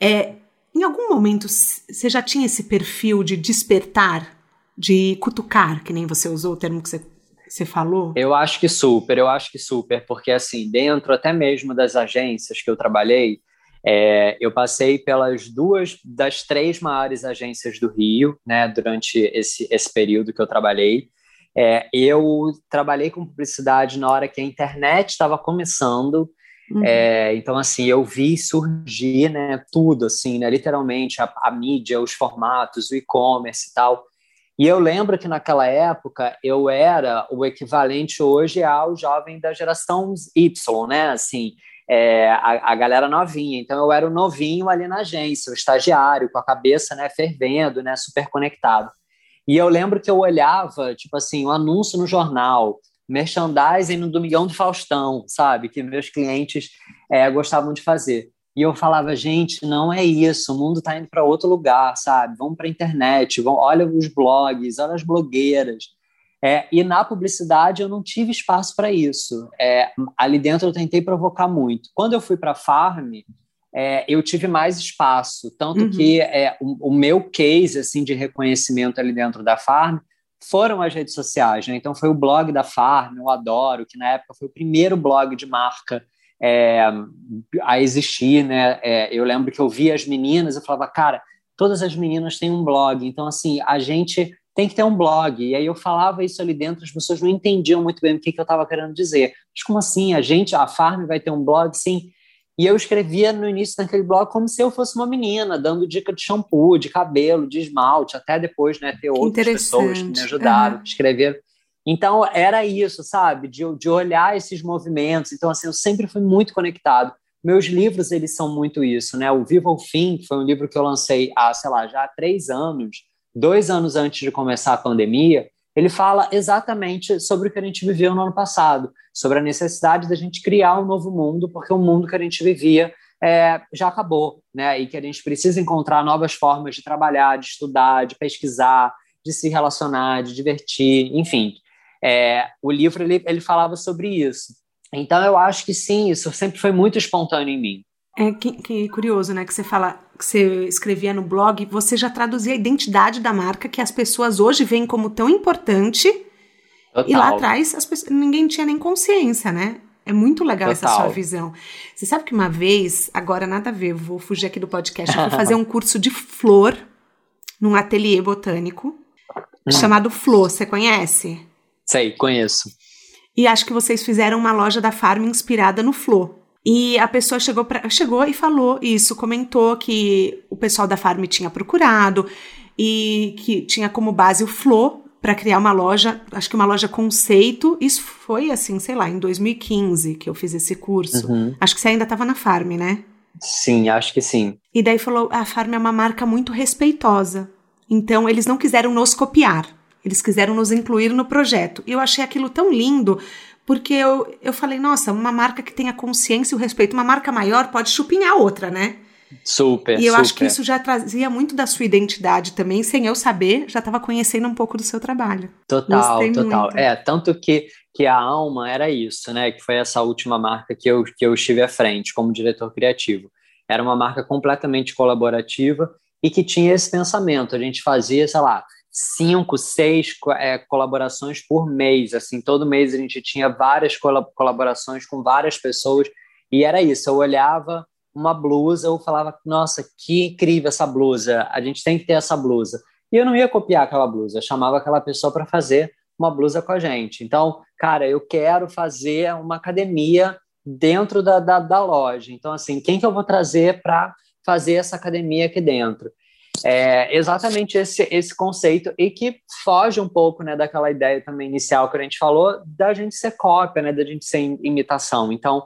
É, em algum momento você já tinha esse perfil de despertar de cutucar, que nem você usou o termo que você, você falou? Eu acho que super, eu acho que super, porque assim, dentro até mesmo das agências que eu trabalhei, é, eu passei pelas duas das três maiores agências do Rio, né, durante esse, esse período que eu trabalhei. É, eu trabalhei com publicidade na hora que a internet estava começando, Uhum. É, então, assim, eu vi surgir né, tudo, assim, né, literalmente, a, a mídia, os formatos, o e-commerce e tal. E eu lembro que naquela época eu era o equivalente hoje ao jovem da geração Y, né? Assim, é, a, a, galera novinha. Então eu era o novinho ali na agência, o estagiário, com a cabeça né, fervendo, né, super conectado. E eu lembro que eu olhava, tipo assim, o um anúncio no jornal, merchandising no Domingão do Faustão, sabe? Que meus clientes é, gostavam de fazer. E eu falava, gente, não é isso, o mundo está indo para outro lugar, sabe? Vamos para a internet, vão, olha os blogs, olha as blogueiras. É, e na publicidade eu não tive espaço para isso. É, ali dentro eu tentei provocar muito. Quando eu fui para a Farm, é, eu tive mais espaço, tanto uhum. que é, o, o, meu case assim de reconhecimento ali dentro da Farm foram as redes sociais. Né? Então foi o blog da Farm, eu adoro, que na época foi o primeiro blog de marca é, a existir. Né? É, eu lembro que eu via as meninas, eu falava, cara, todas as meninas têm um blog, então assim a gente tem que ter um blog. E aí eu falava isso ali dentro, as pessoas não entendiam muito bem o que, que eu estava querendo dizer. Mas como assim? A gente, a Farm vai ter um blog? Sim. E eu escrevia no início daquele blog como se eu fosse uma menina, dando dica de shampoo, de cabelo, de esmalte, até depois né, ter outras pessoas que me ajudaram, uhum. escrever. Então, era isso, sabe? De, de olhar esses movimentos. Então, assim, eu sempre fui muito conectado. Meus livros, eles são muito isso, né? O Viva o Fim, foi um livro que eu lancei há, sei lá, já há três anos, dois anos antes de começar a pandemia, ele fala exatamente sobre o que a gente viveu no ano passado, sobre a necessidade da gente criar um novo mundo, porque o mundo que a gente vivia é, já acabou, né? E que a gente precisa encontrar novas formas de trabalhar, de estudar, de pesquisar, de se relacionar, de divertir, enfim. É, o livro ele, ele falava sobre isso. Então eu acho que sim, isso sempre foi muito espontâneo em mim. É que, que curioso, né? Que você fala que você escrevia no blog, você já traduzia a identidade da marca que as pessoas hoje veem como tão importante. Total. E lá atrás pessoas, ninguém tinha nem consciência, né? É muito legal Total. essa sua visão. Você sabe que uma vez, agora nada a ver, vou fugir aqui do podcast, eu fui fazer um curso de flor num ateliê botânico hum. chamado Flor. Você conhece? Sei, conheço. E acho que vocês fizeram uma loja da Farm inspirada no Flor. E a pessoa chegou, pra, chegou e falou isso, comentou que o pessoal da Farm tinha procurado e que tinha como base o Flow para criar uma loja, acho que uma loja conceito. Isso foi assim, sei lá, em 2015 que eu fiz esse curso. Uhum. Acho que você ainda estava na Farm, né? Sim, acho que sim. E daí falou: a Farm é uma marca muito respeitosa. Então eles não quiseram nos copiar. Eles quiseram nos incluir no projeto. E eu achei aquilo tão lindo, porque eu, eu falei, nossa, uma marca que tenha consciência e o respeito, uma marca maior pode chupinhar outra, né? Super. E eu super. acho que isso já trazia muito da sua identidade também, sem eu saber, já estava conhecendo um pouco do seu trabalho. Total, Gostei total. Muito. É, tanto que, que a Alma era isso, né? Que foi essa última marca que eu, que eu estive à frente como diretor criativo. Era uma marca completamente colaborativa e que tinha esse pensamento. A gente fazia, sei lá, cinco, seis é, colaborações por mês. Assim, todo mês a gente tinha várias colaborações com várias pessoas e era isso. Eu olhava uma blusa, eu falava, nossa, que incrível essa blusa. A gente tem que ter essa blusa. E eu não ia copiar aquela blusa. Eu chamava aquela pessoa para fazer uma blusa com a gente. Então, cara, eu quero fazer uma academia dentro da, da, da loja. Então, assim, quem que eu vou trazer para fazer essa academia aqui dentro? É exatamente esse, esse conceito e que foge um pouco né, daquela ideia também inicial que a gente falou da gente ser cópia, né, da gente ser imitação. Então,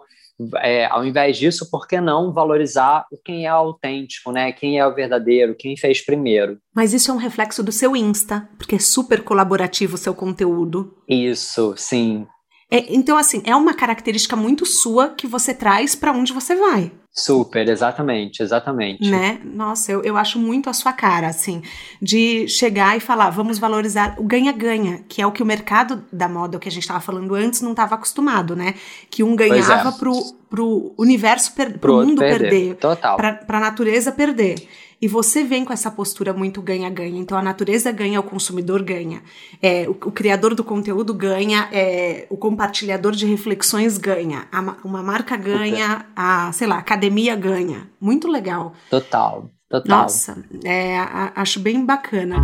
é, ao invés disso, por que não valorizar quem é autêntico, né? Quem é o verdadeiro, quem fez primeiro. Mas isso é um reflexo do seu Insta, porque é super colaborativo o seu conteúdo. Isso, sim. É, então, assim, é uma característica muito sua que você traz para onde você vai. Super, exatamente, exatamente. Né? Nossa, eu, eu acho muito a sua cara, assim, de chegar e falar, vamos valorizar o ganha-ganha, que é o que o mercado da moda, o que a gente estava falando antes, não estava acostumado, né? Que um ganhava é. pro, pro universo, per, pro, pro mundo perder, perder Total. Pra, pra natureza perder. E você vem com essa postura muito ganha-ganha. Então a natureza ganha, o consumidor ganha. É, o, o, criador do conteúdo ganha, é, o compartilhador de reflexões ganha. A, uma marca ganha, a, sei lá, a academia ganha. Muito legal. Total, total. Nossa, é, a, acho bem bacana.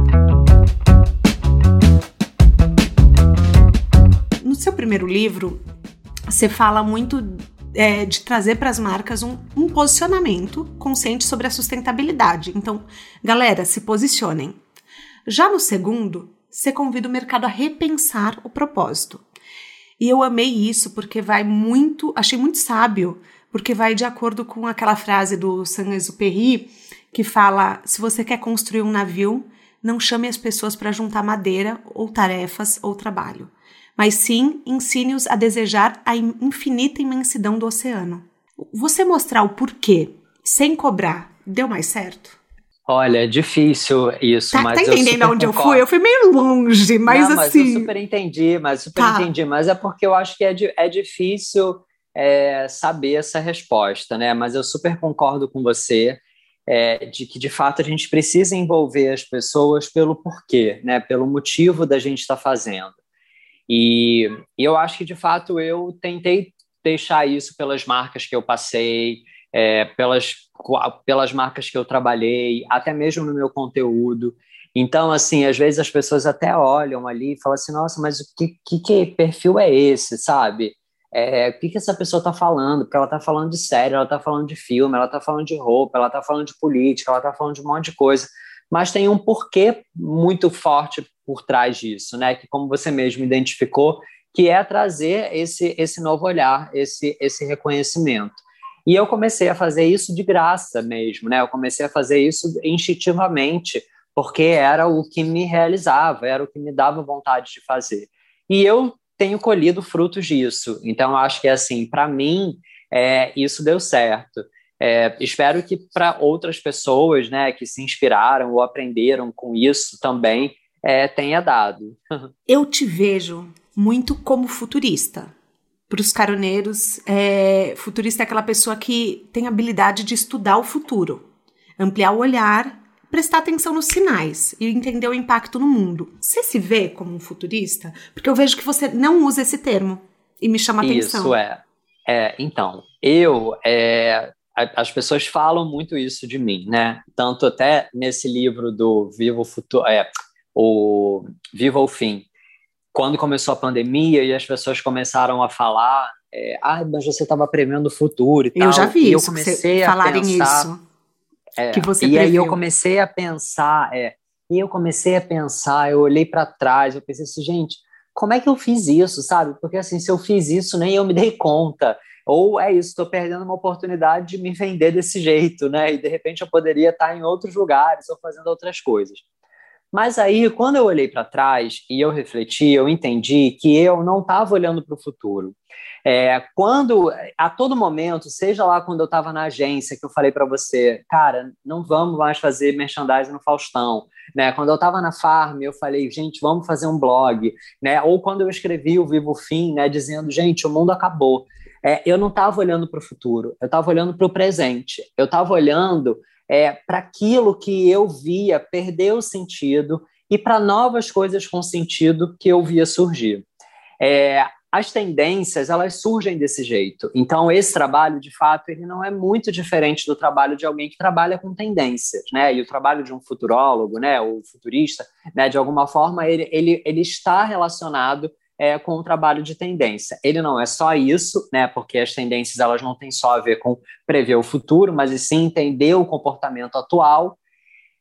No seu primeiro livro, você fala muito é, de trazer para as marcas um, um posicionamento consciente sobre a sustentabilidade. Então, galera, se posicionem. Já no segundo, você convida o mercado a repensar o propósito. E eu amei isso porque vai muito, achei muito sábio, porque vai de acordo com aquela frase do Saint-Exupéry que fala: se você quer construir um navio, não chame as pessoas para juntar madeira ou tarefas ou trabalho mas sim ensine-os a desejar a infinita imensidão do oceano. Você mostrar o porquê, sem cobrar, deu mais certo? Olha, é difícil isso, tá, mas tá entendendo eu onde concordo. eu fui? Eu fui meio longe, mas Não, assim. Mas eu super entendi, mas super Tá. entendi. Mas é porque eu acho que é, é difícil é, saber essa resposta, né? Mas eu super concordo com você é, de que de fato a gente precisa envolver as pessoas pelo porquê, né? Pelo motivo da gente estar fazendo. E, eu acho que de fato eu tentei deixar isso pelas marcas que eu passei, é, pelas, pelas marcas que eu trabalhei, até mesmo no meu conteúdo. Então, assim, às vezes as pessoas até olham ali e falam assim, nossa, mas o que, que, que perfil é esse, sabe? É, o que, que essa pessoa está falando? Porque ela está falando de série, ela está falando de filme, ela está falando de roupa, ela está falando de política, ela está falando de um monte de coisa. Mas tem um porquê muito forte por trás disso, né? Que, como você mesmo identificou, que é trazer esse, esse novo olhar, esse, esse reconhecimento. E eu comecei a fazer isso de graça mesmo, né? Eu comecei a fazer isso instintivamente, porque era o que me realizava, era o que me dava vontade de fazer. E eu tenho colhido frutos disso. Então, acho que, assim, para mim, é, isso deu certo. É, espero que para outras pessoas, né, que se inspiraram ou aprenderam com isso também, é, tenha dado. Eu te vejo muito como futurista. Para os caroneiros, é, futurista é aquela pessoa que tem habilidade de estudar o futuro, ampliar o olhar, prestar atenção nos sinais e entender o impacto no mundo. Você se vê como um futurista? Porque eu vejo que você não usa esse termo e me chama a atenção. Isso é. é então, eu. É, as pessoas falam muito isso de mim, né? Tanto até nesse livro do Viva o Futuro, é, o Viva o Fim, quando começou a pandemia e as pessoas começaram a falar, é, ah, mas você estava prevendo o futuro e tal. Eu já vi e eu isso, que comecei a falarem pensar, isso. é, que você e aí eu previu. comecei a pensar, é, e eu comecei a pensar, eu olhei para trás, eu pensei assim, gente, como é que eu fiz isso, sabe? Porque assim, se eu fiz isso, nem eu me dei conta. Ou é isso, estou perdendo uma oportunidade de me vender desse jeito, né? E de repente eu poderia estar em outros lugares ou fazendo outras coisas. Mas aí, quando eu olhei para trás e eu refleti, eu entendi que eu não estava olhando para o futuro. É, quando, a todo momento, seja lá quando eu estava na agência, que eu falei para você, cara, não vamos mais fazer merchandising no Faustão, né? Quando eu estava na Farm, eu falei, gente, vamos fazer um blog, né? Ou quando eu escrevi o Vivo Fim, né, dizendo, gente, o mundo acabou. É, eu não estava olhando para o futuro, eu estava olhando para o presente, eu estava olhando é, para aquilo que eu via perder o sentido e para novas coisas com sentido que eu via surgir. É, as tendências elas surgem desse jeito. Então esse trabalho, de fato, ele não é muito diferente do trabalho de alguém que trabalha com tendências, né? E o trabalho de um futurólogo, né, ou futurista, né, de alguma forma ele, ele, ele está relacionado é, com o trabalho de tendência. Ele não é só isso, né? Porque as tendências elas não têm só a ver com prever o futuro, mas e sim entender o comportamento atual.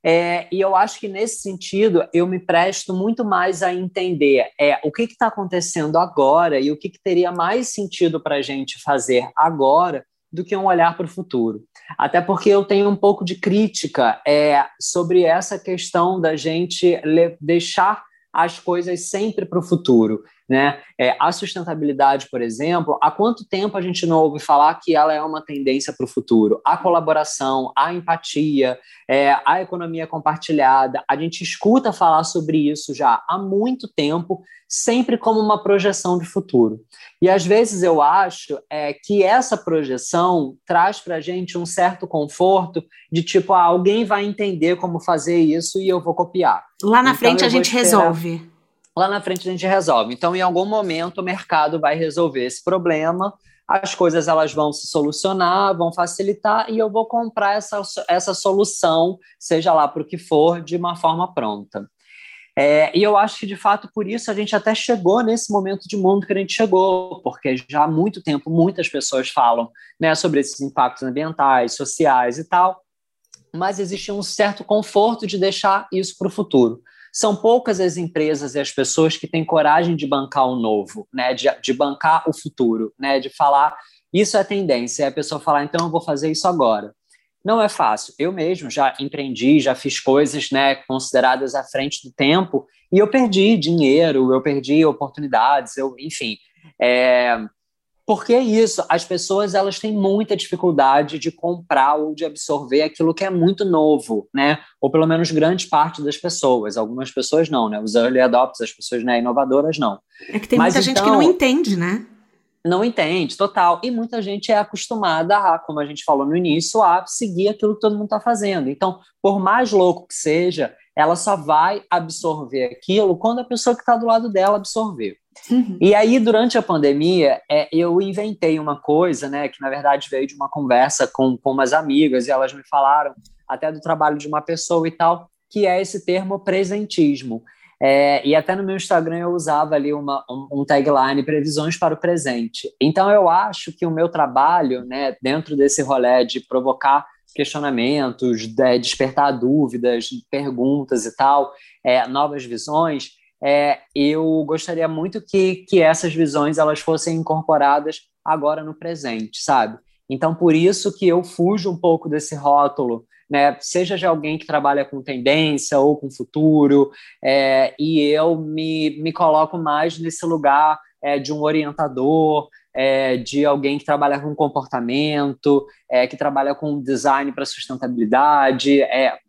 É, e eu acho que nesse sentido eu me presto muito mais a entender é, o que está acontecendo agora e o que, que teria mais sentido para a gente fazer agora do que um olhar para o futuro. Até porque eu tenho um pouco de crítica é, sobre essa questão da gente deixar as coisas sempre para o futuro. Né? É, a sustentabilidade, por exemplo, há quanto tempo a gente não ouve falar que ela é uma tendência para o futuro? A colaboração, a empatia, é, a economia compartilhada, a gente escuta falar sobre isso já há muito tempo, sempre como uma projeção de futuro. E às vezes eu acho é, que essa projeção traz para a gente um certo conforto de tipo, ah, alguém vai entender como fazer isso e eu vou copiar. Lá na então, frente a gente esperar... resolve lá na frente a gente resolve. Então, em algum momento, o mercado vai resolver esse problema, as coisas elas vão se solucionar, vão facilitar, e eu vou comprar essa, essa solução, seja lá para o que for, de uma forma pronta. É, e eu acho que, de fato, por isso a gente até chegou nesse momento de mundo que a gente chegou, porque já há muito tempo muitas pessoas falam né, sobre esses impactos ambientais, sociais e tal, mas existe um certo conforto de deixar isso para o futuro são poucas as empresas e as pessoas que têm coragem de bancar o novo, né? de, de bancar o futuro, né? de falar isso é tendência, a pessoa falar, então eu vou fazer isso agora. não é fácil. Eu mesmo já empreendi, já fiz coisas né, consideradas à frente do tempo e eu perdi dinheiro, eu perdi oportunidades, eu, enfim. É, porque é isso, as pessoas elas têm muita dificuldade de comprar ou de absorver aquilo que é muito novo, né? Ou pelo menos grande parte das pessoas. Algumas pessoas não, né? Os early adopters, as pessoas né, inovadoras não. É que tem Mas, muita então, gente que não então, entende, né? Não entende, total. E muita gente é acostumada a, como a gente falou no início, a seguir aquilo que todo mundo está fazendo. Então, por mais louco que seja, ela só vai absorver aquilo quando a pessoa que está do lado dela absorver. Uhum. E aí, durante a pandemia, é, eu inventei uma coisa, né, que na verdade veio de uma conversa com, com umas amigas, e elas me falaram até do trabalho de uma pessoa e tal, que é esse termo presentismo. É, e até no meu Instagram eu usava ali uma, um, um, tagline previsões para o presente. Então eu acho que o meu trabalho, né, dentro desse rolê de provocar questionamentos, de despertar dúvidas, perguntas e tal, é, novas visões, é, eu gostaria muito que, que essas visões elas fossem incorporadas agora no presente, sabe? Então, por isso que eu fujo um pouco desse rótulo, né? Seja de alguém que trabalha com tendência ou com futuro, é, e eu me, me coloco mais nesse lugar é, de um orientador, é, de alguém que trabalha com comportamento, é, que trabalha com design para sustentabilidade, é,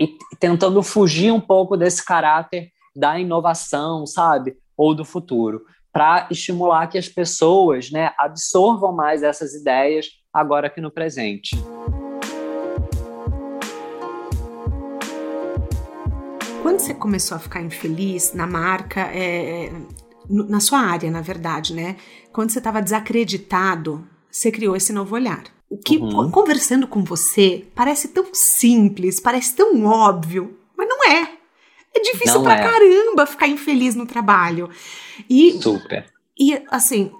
e tentando fugir um pouco desse caráter da inovação, sabe? Ou do futuro, para estimular que as pessoas né, absorvam mais essas ideias agora aqui no presente. Quando você começou a ficar infeliz na marca, é, é na sua área, na verdade, né? Quando você estava desacreditado, você criou esse novo olhar. O que, uhum. conversando com você, parece tão simples, parece tão óbvio, mas não é. É difícil não pra é. caramba ficar infeliz no trabalho. E, Super. E, assim,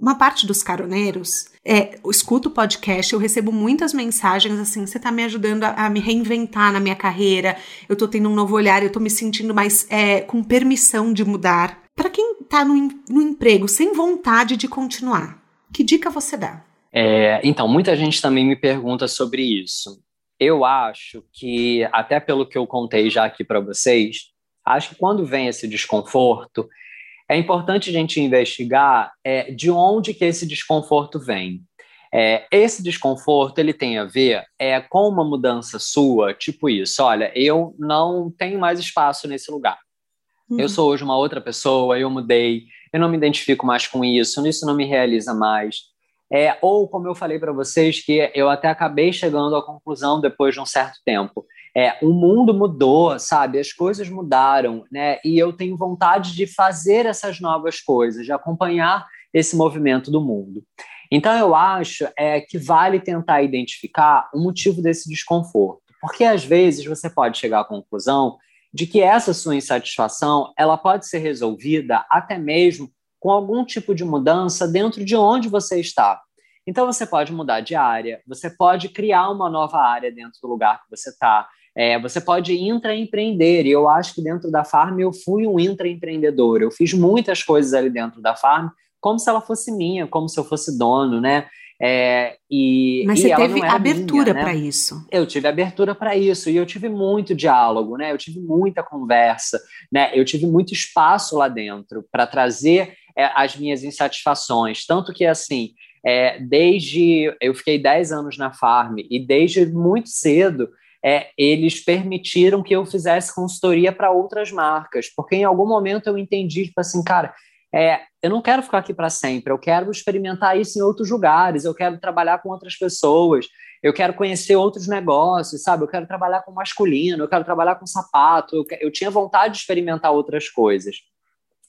uma parte dos caroneiros é, eu escuto o podcast, eu recebo muitas mensagens assim, você tá me ajudando a, a, me reinventar na minha carreira, eu tô tendo um novo olhar, eu tô me sentindo mais é, com permissão de mudar. Para quem tá no, no, emprego sem vontade de continuar, que dica você dá? É, então, muita gente também me pergunta sobre isso eu acho que, até pelo que eu contei já aqui para vocês, acho que quando vem esse desconforto, é importante a gente investigar é, de onde que esse desconforto vem. É, esse desconforto ele tem a ver é, com uma mudança sua, tipo isso, olha, eu não tenho mais espaço nesse lugar. Uhum. Eu sou hoje uma outra pessoa, eu mudei, eu não me identifico mais com isso, isso não me realiza mais. É, ou, como eu falei para vocês, que eu até acabei chegando à conclusão depois de um certo tempo. É, o mundo mudou, sabe? As coisas mudaram, né? E eu tenho vontade de fazer essas novas coisas, de acompanhar esse movimento do mundo. Então, eu acho é, que vale tentar identificar o motivo desse desconforto. Porque, às vezes, você pode chegar à conclusão de que essa sua insatisfação ela pode ser resolvida até mesmo com algum tipo de mudança dentro de onde você está. Então, você pode mudar de área, você pode criar uma nova área dentro do lugar que você está, é, você pode intraempreender, e eu acho que dentro da Farm eu fui um intraempreendedor, eu fiz muitas coisas ali dentro da Farm, como se ela fosse minha, como se eu fosse dono, né? É, e, Mas e você teve abertura né? para isso. Eu tive abertura para isso e eu tive muito diálogo, né? Eu tive muita conversa, né? Eu tive muito espaço lá dentro para trazer as minhas insatisfações. Tanto que, assim, é, desde. Eu fiquei 10 anos na Farm e desde muito cedo. É, eles permitiram que eu fizesse consultoria para outras marcas, porque em algum momento eu entendi, tipo assim, cara, é, eu não quero ficar aqui para sempre, eu quero experimentar isso em outros lugares, eu quero trabalhar com outras pessoas, eu quero conhecer outros negócios, sabe? Eu quero trabalhar com masculino, eu quero trabalhar com sapato, eu, eu tinha vontade de experimentar outras coisas.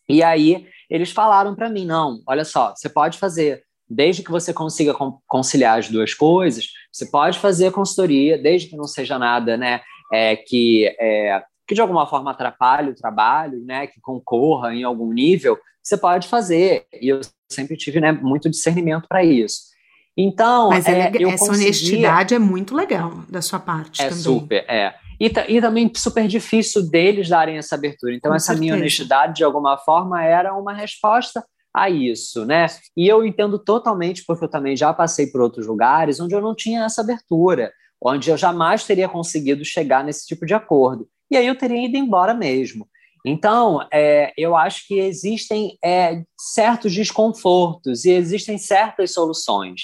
E aí eles falaram para mim: não, olha só, você pode fazer, desde que você consiga conciliar as duas coisas, você pode fazer consultoria, desde que não seja nada, né, é, que, é, que de alguma forma atrapalhe o trabalho, né, que concorra em algum nível, você pode fazer. E eu sempre tive né, muito discernimento para isso. Então, Mas é, é essa honestidade é muito legal da sua parte. É também. super, é. E, e também super difícil deles darem essa abertura. Então, Com essa certeza. minha honestidade, de alguma forma, era uma resposta a isso, né? E eu entendo totalmente, porque eu também já passei por outros lugares onde eu não tinha essa abertura, onde eu jamais teria conseguido chegar nesse tipo de acordo. E aí eu teria ido embora mesmo. Então, é, eu acho que existem é, certos desconfortos e existem certas soluções.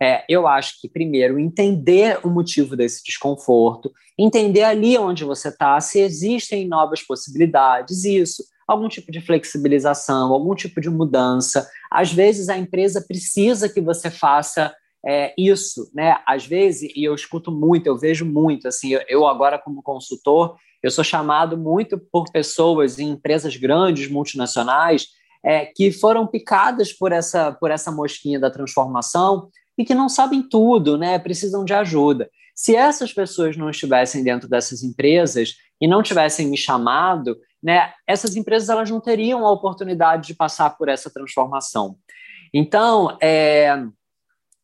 É, eu acho que, primeiro, entender o motivo desse desconforto, entender ali onde você está, se existem novas possibilidades, isso, algum tipo de flexibilização, algum tipo de mudança. Às vezes, a empresa precisa que você faça é, isso, né? Às vezes, e eu escuto muito, eu vejo muito, assim, eu, agora, como consultor, eu sou chamado muito por pessoas em empresas grandes, multinacionais, é, que foram picadas por essa, por essa mosquinha da transformação e que não sabem tudo, né? Precisam de ajuda. Se essas pessoas não estivessem dentro dessas empresas e não tivessem me chamado, né, essas empresas elas não teriam a oportunidade de passar por essa transformação. Então, é,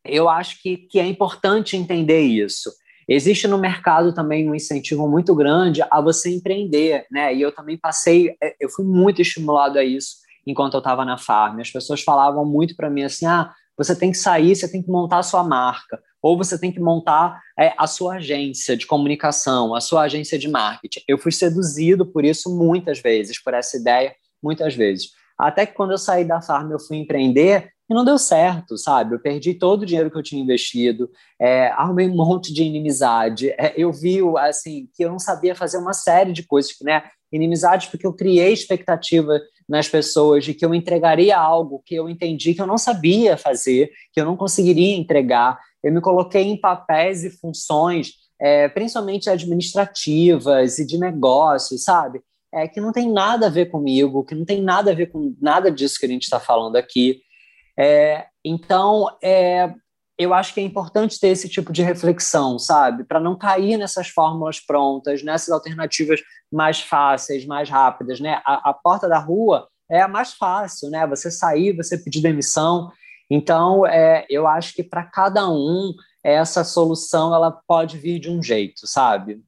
eu acho que, que é importante entender isso. Existe no mercado também um incentivo muito grande a você empreender, né? E eu também passei, é, eu fui muito estimulado a isso enquanto eu estava na farm. As pessoas falavam muito para mim assim: ah, você tem que sair, você tem que montar a sua marca, ou você tem que montar é, a sua agência de comunicação, a sua agência de marketing. Eu fui seduzido por isso muitas vezes, por essa ideia, muitas vezes. Até que quando eu saí da farm, eu fui empreender e não deu certo, sabe? Eu perdi todo o dinheiro que eu tinha investido, é, arrumei um monte de inimizade. É, eu vi, assim, que eu não sabia fazer uma série de coisas, né? Inimizade porque eu criei expectativa nas pessoas de que eu entregaria algo que eu entendi que eu não sabia fazer, que eu não conseguiria entregar. Eu me coloquei em papéis e funções, é, principalmente administrativas e de negócios, sabe? É, que não tem nada a ver comigo, que não tem nada a ver com nada disso que a gente está falando aqui. É, então, é, eu acho que é importante ter esse tipo de reflexão, sabe? Para não cair nessas fórmulas prontas, nessas alternativas mais fáceis, mais rápidas, né? A, a, porta da rua é a mais fácil, né? Você sair, você pedir demissão. Então, é, eu acho que para cada um essa solução ela pode vir de um jeito, sabe?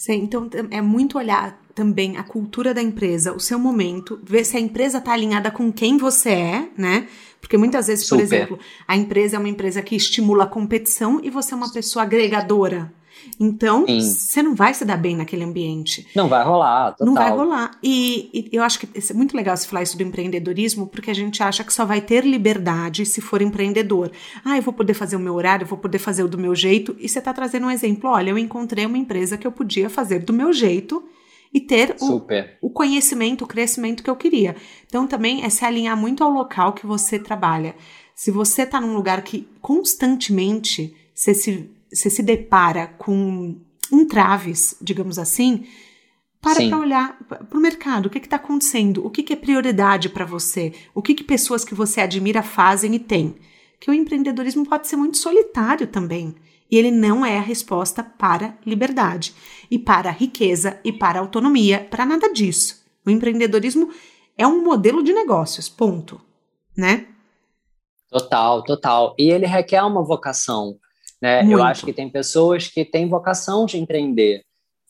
Sim, então é muito olhar também a cultura da empresa, o seu momento, ver se a empresa está alinhada com quem você é, né? Porque muitas vezes, Super. por exemplo, a empresa é uma empresa que estimula a competição e você é uma pessoa agregadora. Então, você não vai se dar bem naquele ambiente. Não vai rolar, total. Não vai rolar. E, e, eu acho que é muito legal você falar isso do empreendedorismo, porque a gente acha que só vai ter liberdade se for empreendedor. Ah, eu vou poder fazer o meu horário, eu vou poder fazer o do meu jeito. E você está trazendo um exemplo. Olha, eu encontrei uma empresa que eu podia fazer do meu jeito e ter o, o, conhecimento, o crescimento que eu queria. Então também é se alinhar muito ao local que você trabalha. Se você está num lugar que constantemente você se, você se depara com entraves, digamos assim, para para olhar para o mercado, o que está acontecendo, o que, que é prioridade para você, o que, que pessoas que você admira fazem e têm. Que o empreendedorismo pode ser muito solitário também. E ele não é a resposta para liberdade, e para riqueza, e para autonomia, para nada disso. O empreendedorismo é um modelo de negócios, ponto. Né? Total, total. E ele requer uma vocação. Né? Eu acho que tem pessoas que têm vocação de empreender.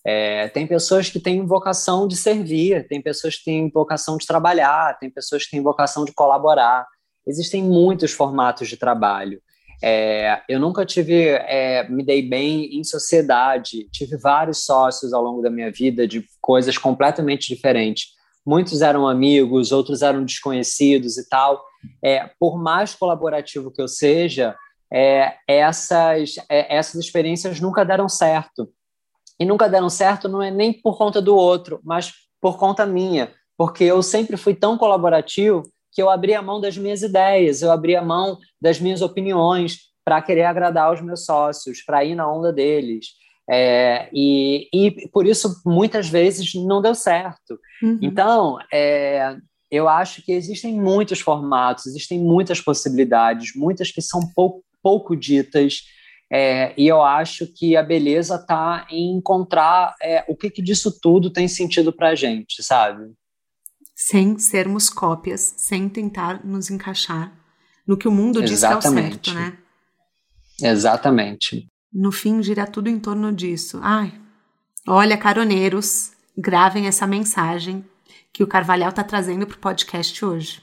É, tem pessoas que têm vocação de servir, tem pessoas que têm vocação de trabalhar, tem pessoas que têm vocação de colaborar. Existem muitos formatos de trabalho. É, eu nunca tive, é, me dei bem em sociedade, tive vários sócios ao longo da minha vida de coisas completamente diferentes. Muitos eram amigos, outros eram desconhecidos e tal. É, por mais colaborativo que eu seja, é, essas, é, essas experiências nunca deram certo. E nunca deram certo não é nem por conta do outro, mas por conta minha, porque eu sempre fui tão colaborativo que eu abri a mão das minhas ideias, eu abri a mão das minhas opiniões para querer agradar os meus sócios, para ir na onda deles. É, e, e por isso, muitas vezes, não deu certo. Uhum. Então, é, eu acho que existem muitos formatos, existem muitas possibilidades, muitas que são pouco, pouco ditas. É, e eu acho que a beleza está em encontrar é, o que, que disso tudo tem sentido para a gente, sabe? sem sermos cópias, sem tentar nos encaixar no que o mundo diz Exatamente. que é o certo, né? Exatamente. No fim, gira tudo em torno disso. Ai, olha, caroneiros, gravem essa mensagem que o Carvalhal está trazendo para o podcast hoje.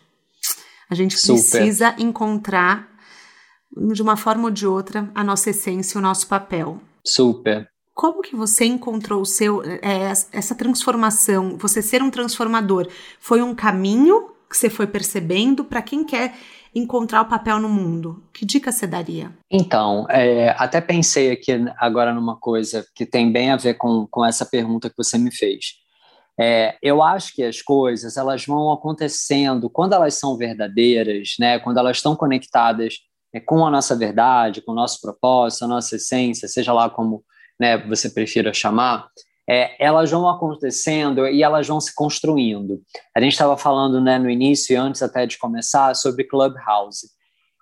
A gente Super. precisa encontrar, de uma forma ou de outra, a nossa essência, o nosso papel. Super. Como que você encontrou o seu é, essa transformação? Você ser um transformador foi um caminho que você foi percebendo para quem quer encontrar o papel no mundo? Que dica você daria? Então, é, até pensei aqui agora numa coisa que tem bem a ver com, com essa pergunta que você me fez. É, eu acho que as coisas elas vão acontecendo quando elas são verdadeiras, né? Quando elas estão conectadas é, com a nossa verdade, com o nosso propósito, a nossa essência, seja lá como né, você prefira chamar é, elas vão acontecendo e elas vão se construindo. A gente estava falando né, no início, e antes até de começar, sobre Clubhouse.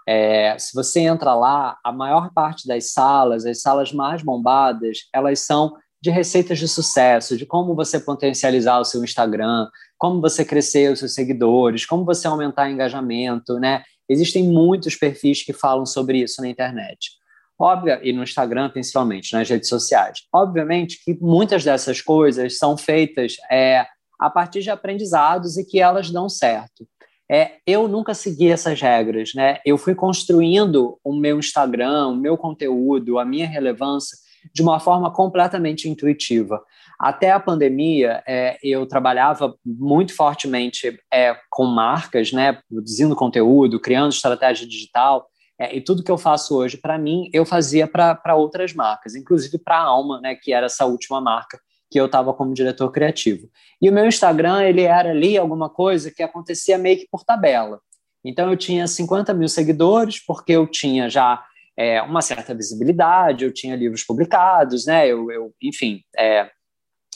É, se você entra lá, a maior parte das salas, as salas mais bombadas, elas são de receitas de sucesso, de como você potencializar o seu Instagram, como você crescer os seus seguidores, como você aumentar o engajamento, né? Existem muitos perfis que falam sobre isso na internet. Óbvio, e no Instagram principalmente, nas redes sociais. Obviamente que muitas dessas coisas são feitas é, a partir de aprendizados e que elas dão certo. É, eu nunca segui essas regras, né? Eu fui construindo o meu Instagram, o meu conteúdo, a minha relevância de uma forma completamente intuitiva. Até a pandemia, é, eu trabalhava muito fortemente é, com marcas, né? Produzindo conteúdo, criando estratégia digital. É, e tudo que eu faço hoje, para mim, eu fazia para outras marcas, inclusive para a Alma, né, que era essa última marca que eu estava como diretor criativo. E o meu Instagram, ele era ali alguma coisa que acontecia meio que por tabela. Então, eu tinha 50 mil seguidores, porque eu tinha já é, uma certa visibilidade, eu tinha livros publicados, né, eu, eu enfim, é,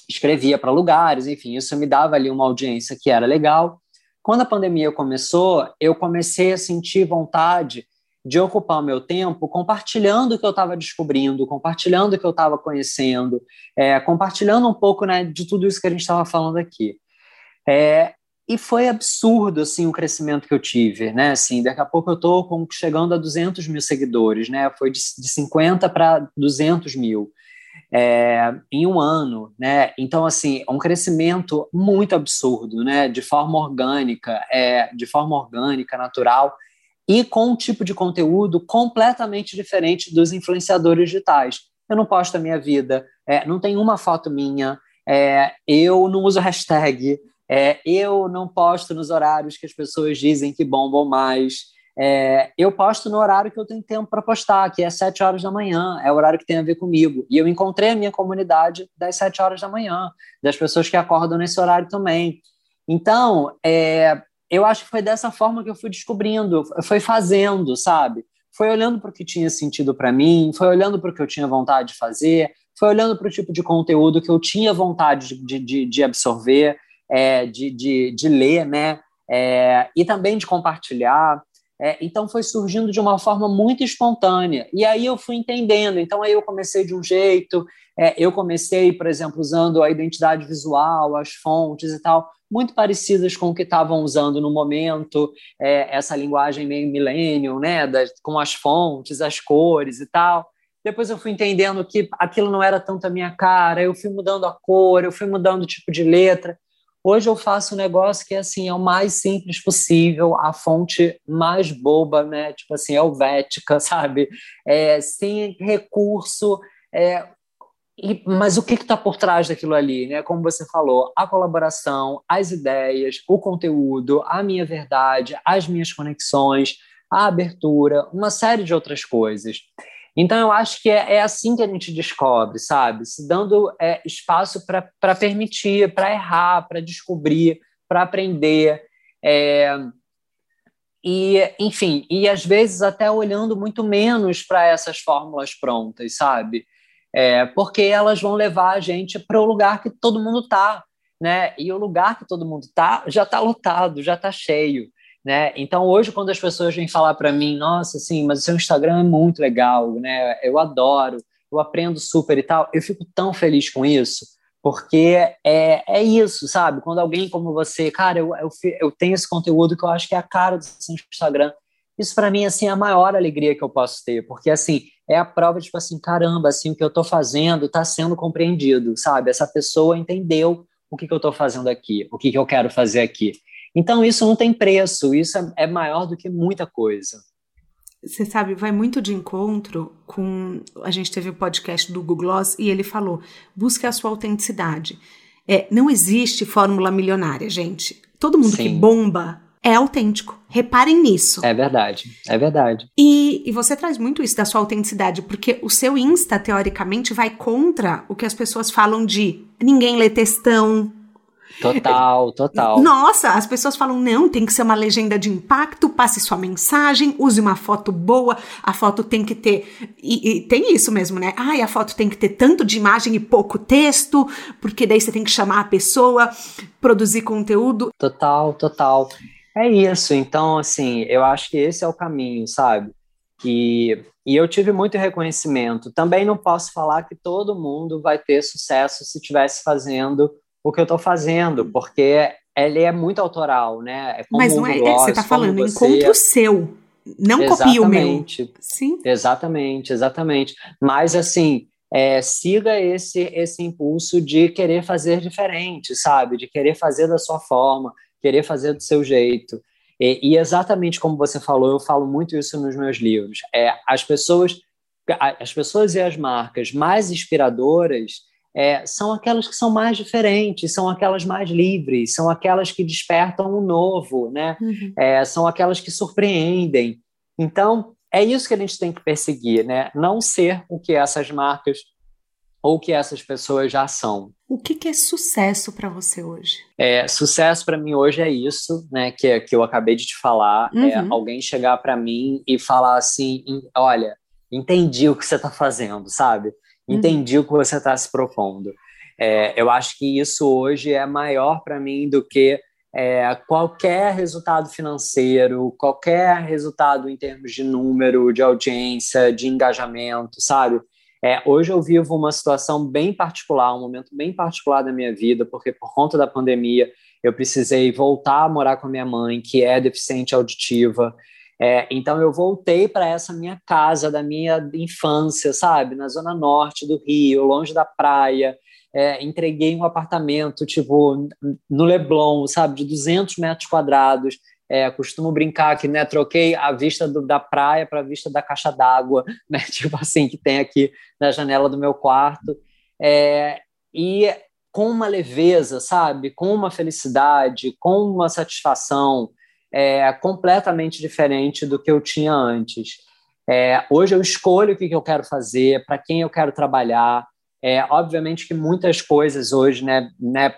escrevia para lugares, enfim, isso me dava ali uma audiência que era legal. Quando a pandemia começou, eu comecei a sentir vontade de ocupar o meu tempo compartilhando o que eu estava descobrindo, compartilhando o que eu estava conhecendo, é, compartilhando um pouco né, de tudo isso que a gente estava falando aqui. É, e foi absurdo assim o crescimento que eu tive, né? Assim, daqui a pouco eu estou chegando a 200 mil seguidores, né? Foi de, de 50 para 200 mil é, em um ano, né? Então assim, é um crescimento muito absurdo, né? De forma orgânica, é, de forma orgânica, natural e com um tipo de conteúdo completamente diferente dos influenciadores digitais. Eu não posto a minha vida, é, não tem uma foto minha, é, eu não uso hashtag, é, eu não posto nos horários que as pessoas dizem que bombam mais. É, eu posto no horário que eu tenho tempo para postar, que é 7 horas da manhã, é o horário que tem a ver comigo. E eu encontrei a minha comunidade das 7 horas da manhã, das pessoas que acordam nesse horário também. Então, é, eu acho que foi dessa forma que eu fui descobrindo, foi fazendo, sabe? Foi olhando para o que tinha sentido para mim, foi olhando para o que eu tinha vontade de fazer, foi olhando para o tipo de conteúdo que eu tinha vontade de, de, de absorver, é, de, de, de, ler, né? É, e também de compartilhar. É, então foi surgindo de uma forma muito espontânea. E aí eu fui entendendo. Então aí eu comecei de um jeito, é, eu comecei, por exemplo, usando a identidade visual, as fontes e tal muito parecidas com o que estavam usando no momento, é, essa linguagem meio millennium, né, das, com as fontes, as cores e tal. Depois eu fui entendendo que aquilo não era tanto a minha cara, eu fui mudando a cor, eu fui mudando o tipo de letra. Hoje eu faço um negócio que assim é o mais simples possível, a fonte mais boba, né? Tipo assim, helvética, sabe? É, sem recurso, é, e, mas o que está por trás daquilo ali, né? Como você falou, a colaboração, as ideias, o conteúdo, a minha verdade, as minhas conexões, a abertura, uma série de outras coisas. Então, eu acho que é, é assim que a gente descobre, sabe? Se dando é, espaço para permitir, para errar, para descobrir, para aprender. É, e, enfim, e às vezes até olhando muito menos para essas fórmulas prontas, sabe? é, porque elas vão levar a gente para o lugar que todo mundo está, né? E o lugar que todo mundo está já está lotado, já está cheio, né? Então hoje quando as pessoas vêm falar para mim, nossa, assim, mas o seu Instagram é muito legal, né? Eu adoro, eu aprendo super e tal, eu fico tão feliz com isso. Porque é, é isso, sabe? Quando alguém como você, cara, eu, eu, eu tenho esse conteúdo que eu acho que é a cara do seu Instagram, isso para mim assim é a maior alegria que eu posso ter, porque assim é a prova de tipo assim, caramba, assim o que eu estou fazendo está sendo compreendido, sabe? Essa pessoa entendeu o que, que eu estou fazendo aqui, o que, que eu quero fazer aqui. Então isso não tem preço, isso é, é maior do que muita coisa. você sabe, vai muito de encontro com. A gente teve o podcast do Google Gloss e ele falou: busque a sua autenticidade. É, não existe fórmula milionária, gente. Todo mundo Sim. que bomba é autêntico. Reparem nisso. É verdade, é verdade. E, e você traz muito isso da sua autenticidade, porque o seu Insta, teoricamente, vai contra o que as pessoas falam de ninguém lê textão, Total, total. Nossa, as pessoas falam: não, tem que ser uma legenda de impacto, passe sua mensagem, use uma foto boa, a foto tem que ter. E, e tem isso mesmo, né? Ai, a foto tem que ter tanto de imagem e pouco texto, porque daí você tem que chamar a pessoa, produzir conteúdo. Total, total. É isso. Então, assim, eu acho que esse é o caminho, sabe? E, e eu tive muito reconhecimento. Também não posso falar que todo mundo vai ter sucesso se estivesse fazendo o que eu estou fazendo, porque ele é muito autoral, né? É Mas não é, gloss, você está falando, você... encontro seu, não copia o meu. Sim. Exatamente, exatamente. Mas assim, é, siga esse esse impulso de querer fazer diferente, sabe? De querer fazer da sua forma, querer fazer do seu jeito. E, e exatamente como você falou, eu falo muito isso nos meus livros. É, as pessoas, as pessoas e as marcas mais inspiradoras é, são aquelas que são mais diferentes, são aquelas mais livres, são aquelas que despertam o novo, né? Uhum. É, são aquelas que surpreendem. Então, é isso que a gente tem que perseguir, né? Não ser o que essas marcas ou o que essas pessoas já são. O que, que é sucesso para você hoje? É, sucesso para mim hoje é isso, né? Que, que eu acabei de te falar. É uhum. É alguém chegar para mim e falar assim: olha, entendi o que você está fazendo, sabe? Uhum. entendi uhum. o que você está se propondo. É, eu acho que isso hoje é maior para mim do que é, qualquer resultado financeiro, qualquer resultado em termos de número, de audiência, de engajamento, sabe? É, hoje eu vivo uma situação bem particular, um momento bem particular da minha vida, porque por conta da pandemia eu precisei voltar a morar com a minha mãe, que é deficiente auditiva. É, então eu voltei para essa minha casa da minha infância, sabe, na zona norte do Rio, longe da praia. É, entreguei um apartamento tipo no Leblon, sabe, de 200 metros quadrados. É, costumo brincar que né, troquei a vista do, da praia para a vista da caixa d'água, né, tipo assim que tem aqui na janela do meu quarto. É, e com uma leveza, sabe, com uma felicidade, com uma satisfação é completamente diferente do que eu tinha antes. É, hoje eu escolho o que, que eu quero fazer, para quem eu quero trabalhar. É, obviamente que muitas coisas hoje, né, né,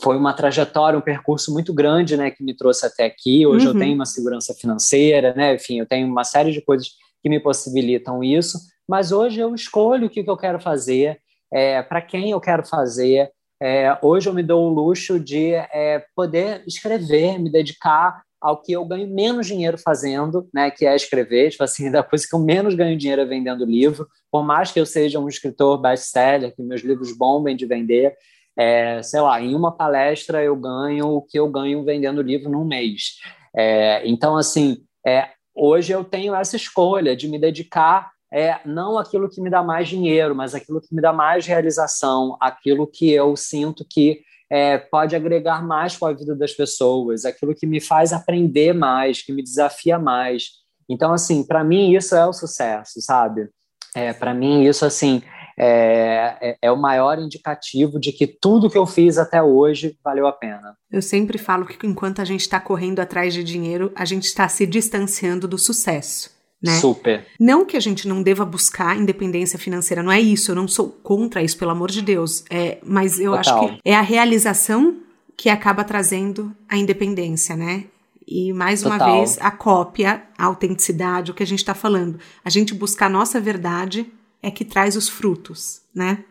foi uma trajetória, um percurso muito grande, né, que me trouxe até aqui. Hoje uhum. eu tenho uma segurança financeira, né, enfim, eu tenho uma série de coisas que me possibilitam isso. Mas hoje eu escolho o que, que eu quero fazer, é, para quem eu quero fazer. É, hoje eu me dou o luxo de é, poder escrever, me dedicar ao que eu ganho menos dinheiro fazendo, né, que é escrever, tipo assim, da coisa que eu menos ganho dinheiro é vendendo livro, por mais que eu seja um escritor best-seller, que meus livros bombem de vender, é, sei lá, em uma palestra eu ganho o que eu ganho vendendo livro num mês. É, então, assim, é, hoje eu tenho essa escolha de me dedicar é não aquilo que me dá mais dinheiro, mas aquilo que me dá mais realização, aquilo que eu sinto que é, pode agregar mais com a vida das pessoas, aquilo que me faz aprender mais, que me desafia mais. Então, assim, para mim isso é o sucesso, sabe? É, para mim isso, assim, é, é, é, o maior indicativo de que tudo que eu fiz até hoje valeu a pena. Eu sempre falo que enquanto a gente está correndo atrás de dinheiro, a gente está se distanciando do sucesso. Né? Super. Não que a gente não deva buscar independência financeira, não é isso, eu não sou contra isso, pelo amor de Deus. É, mas eu Total. acho que é a realização que acaba trazendo a independência, né? E mais uma Total. vez, a cópia, a autenticidade, o que a gente está falando. A gente buscar a nossa verdade é que traz os frutos, né?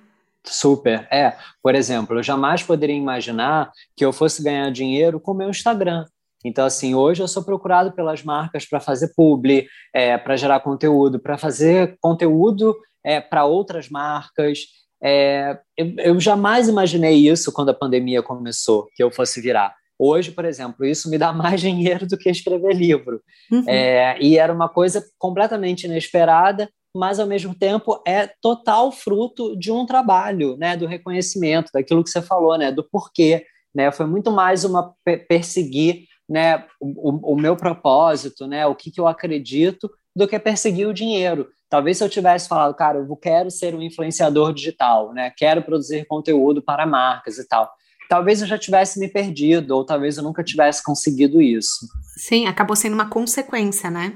Super. É, por exemplo, eu jamais poderia imaginar que eu fosse ganhar dinheiro com o meu Instagram. Então, assim, hoje eu sou procurado pelas marcas para fazer publi, é, para gerar conteúdo, para fazer conteúdo é, para outras marcas. É, eu, eu, jamais imaginei isso quando a pandemia começou, que eu fosse virar. Hoje, por exemplo, isso me dá mais dinheiro do que escrever livro. Uhum. É, e era uma coisa completamente inesperada, mas ao mesmo tempo é total fruto de um trabalho, né, do reconhecimento, daquilo que você falou, né, do porquê. Né, foi muito mais uma perseguir né, o, o, meu propósito, né, o que, que eu acredito, do que perseguir o dinheiro. Talvez se eu tivesse falado, cara, eu quero ser um influenciador digital, né? Quero produzir conteúdo para marcas e tal. Talvez eu já tivesse me perdido, ou talvez eu nunca tivesse conseguido isso. Sim, acabou sendo uma consequência, né?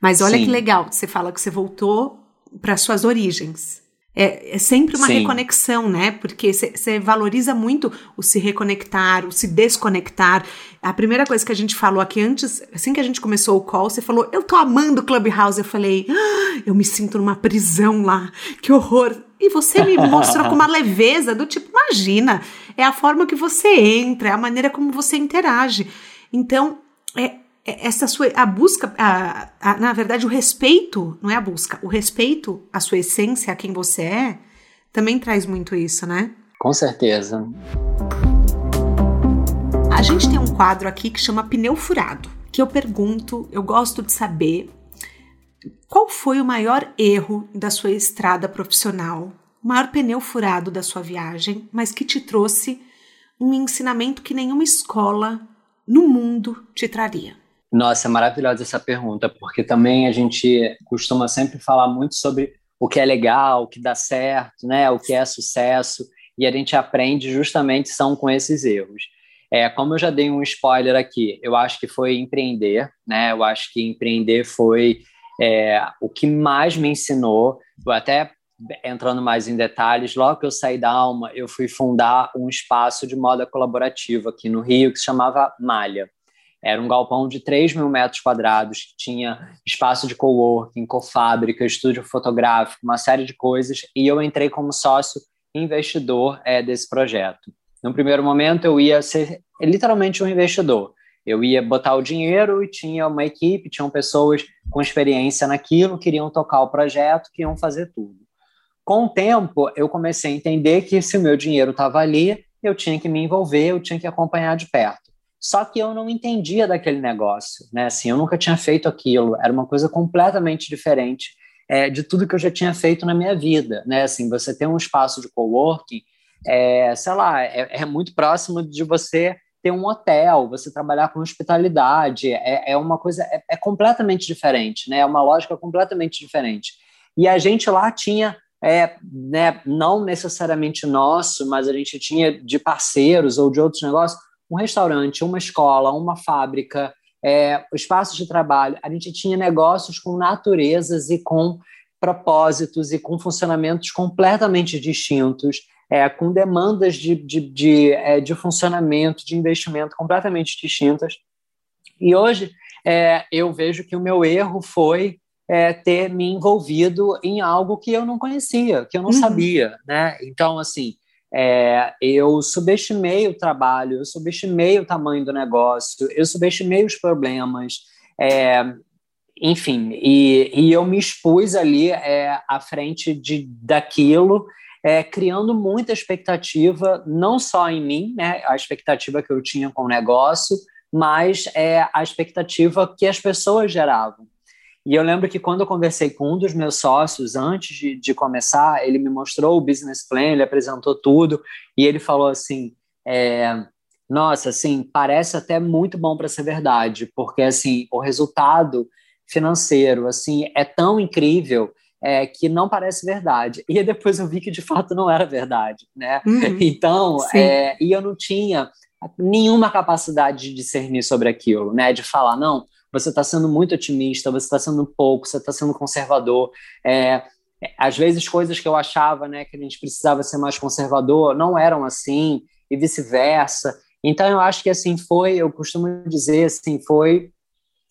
Mas olha Sim. que legal, você fala que você voltou para suas origens. É, é sempre uma Sim. reconexão, né? Porque você valoriza muito o se reconectar, o se desconectar. A primeira coisa que a gente falou aqui antes, assim que a gente começou o call, você falou: Eu tô amando o Clubhouse. Eu falei: ah, Eu me sinto numa prisão lá, que horror. E você me mostrou com uma leveza do tipo: Imagina, é a forma que você entra, é a maneira como você interage. Então, é, é, essa sua a busca a, a, na verdade o respeito não é a busca o respeito à sua essência a quem você é também traz muito isso né? Com certeza. A gente tem um quadro aqui que chama pneu furado que eu pergunto eu gosto de saber qual foi o maior erro da sua estrada profissional o maior pneu furado da sua viagem mas que te trouxe um ensinamento que nenhuma escola no mundo te traria nossa, é maravilhosa essa pergunta, porque também a gente costuma sempre falar muito sobre o que é legal, o que dá certo, né, o que é sucesso, e a gente aprende justamente são com esses erros. É, como eu já dei um spoiler aqui, eu acho que foi empreender, né? Eu acho que empreender foi é, o que mais me ensinou. Eu até entrando mais em detalhes, logo que eu saí da Alma, eu fui fundar um espaço de moda colaborativa aqui no Rio que se chamava Malha. Era um galpão de 3 mil metros quadrados, que tinha espaço de coworking, cofábrica, estúdio fotográfico, uma série de coisas, e eu entrei como sócio investidor é, desse projeto. No primeiro momento, eu ia ser literalmente um investidor. Eu ia botar o dinheiro e tinha uma equipe, tinham pessoas com experiência naquilo, queriam tocar o projeto, queriam fazer tudo. Com o tempo, eu comecei a entender que se o meu dinheiro estava ali, eu tinha que me envolver, eu tinha que acompanhar de perto. Só que eu não entendia daquele negócio, né? Assim, eu nunca tinha feito aquilo, era uma coisa completamente diferente é, de tudo que eu já tinha feito na minha vida, né? Assim, você ter um espaço de coworking, é, sei lá, é, é muito próximo de você ter um hotel, você trabalhar com hospitalidade, é, é uma coisa, é, é, completamente diferente, né? É uma lógica completamente diferente. E a gente lá tinha, é, né, não necessariamente nosso, mas a gente tinha de parceiros ou de outros negócios, um restaurante, uma escola, uma fábrica, é, espaços de trabalho. A gente tinha negócios com naturezas e com propósitos e com funcionamentos completamente distintos, é, com demandas de, de, de, é, de, funcionamento, de investimento completamente distintas. E hoje é, eu vejo que o meu erro foi é, ter me envolvido em algo que eu não conhecia, que eu não uhum. sabia. Né? Então, assim, é, eu subestimei o trabalho, eu subestimei o tamanho do negócio, eu subestimei os problemas, é, enfim, e, e, eu me expus ali é, à frente de, daquilo, é, criando muita expectativa, não só em mim, né, a expectativa que eu tinha com o negócio, mas é, a expectativa que as pessoas geravam. E eu lembro que quando eu conversei com um dos meus sócios, antes de, de começar, ele me mostrou o business plan, ele apresentou tudo, e ele falou assim: é, Nossa, assim, parece até muito bom para ser verdade, porque assim, o resultado financeiro assim é tão incrível é, que não parece verdade. E depois eu vi que de fato não era verdade, né? Uhum. Então, é, e eu não tinha nenhuma capacidade de discernir sobre aquilo, né? De falar, não, você está sendo muito otimista, você está sendo pouco, você está sendo conservador. É, às vezes coisas que eu achava né, que a gente precisava ser mais conservador não eram assim, e vice-versa. Então eu acho que assim foi, eu costumo dizer assim, foi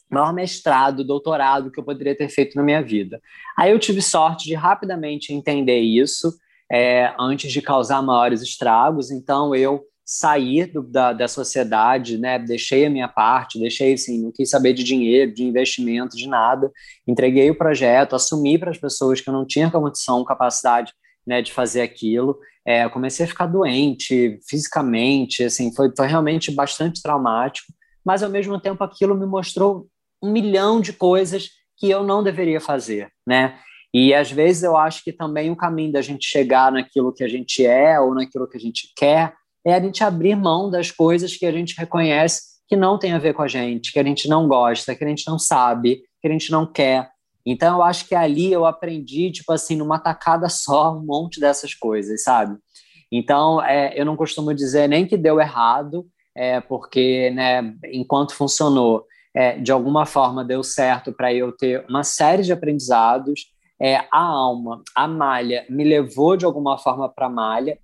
o maior mestrado, doutorado que eu poderia ter feito na minha vida. Aí eu tive sorte de rapidamente entender isso é, antes de causar maiores estragos, então eu sair do, da, da sociedade, né? Deixei a minha parte, deixei assim, não quis saber de dinheiro, de investimento, de nada. Entreguei o projeto, assumi para as pessoas que eu não tinha condição, capacidade, né, de fazer aquilo. É, comecei a ficar doente fisicamente, assim, foi, foi realmente bastante traumático. Mas ao mesmo tempo aquilo me mostrou um milhão de coisas que eu não deveria fazer, né? E às vezes eu acho que também o caminho da gente chegar naquilo que a gente é ou naquilo que a gente quer é a gente abrir mão das coisas que a gente reconhece que não tem a ver com a gente, que a gente não gosta, que a gente não sabe, que a gente não quer. Então, eu acho que ali eu aprendi, tipo assim, numa tacada só, um monte dessas coisas, sabe? Então, é, eu não costumo dizer nem que deu errado, é, porque, né, enquanto funcionou, é, de alguma forma deu certo para eu ter uma série de aprendizados. É, a alma, a malha, me levou de alguma forma para a malha.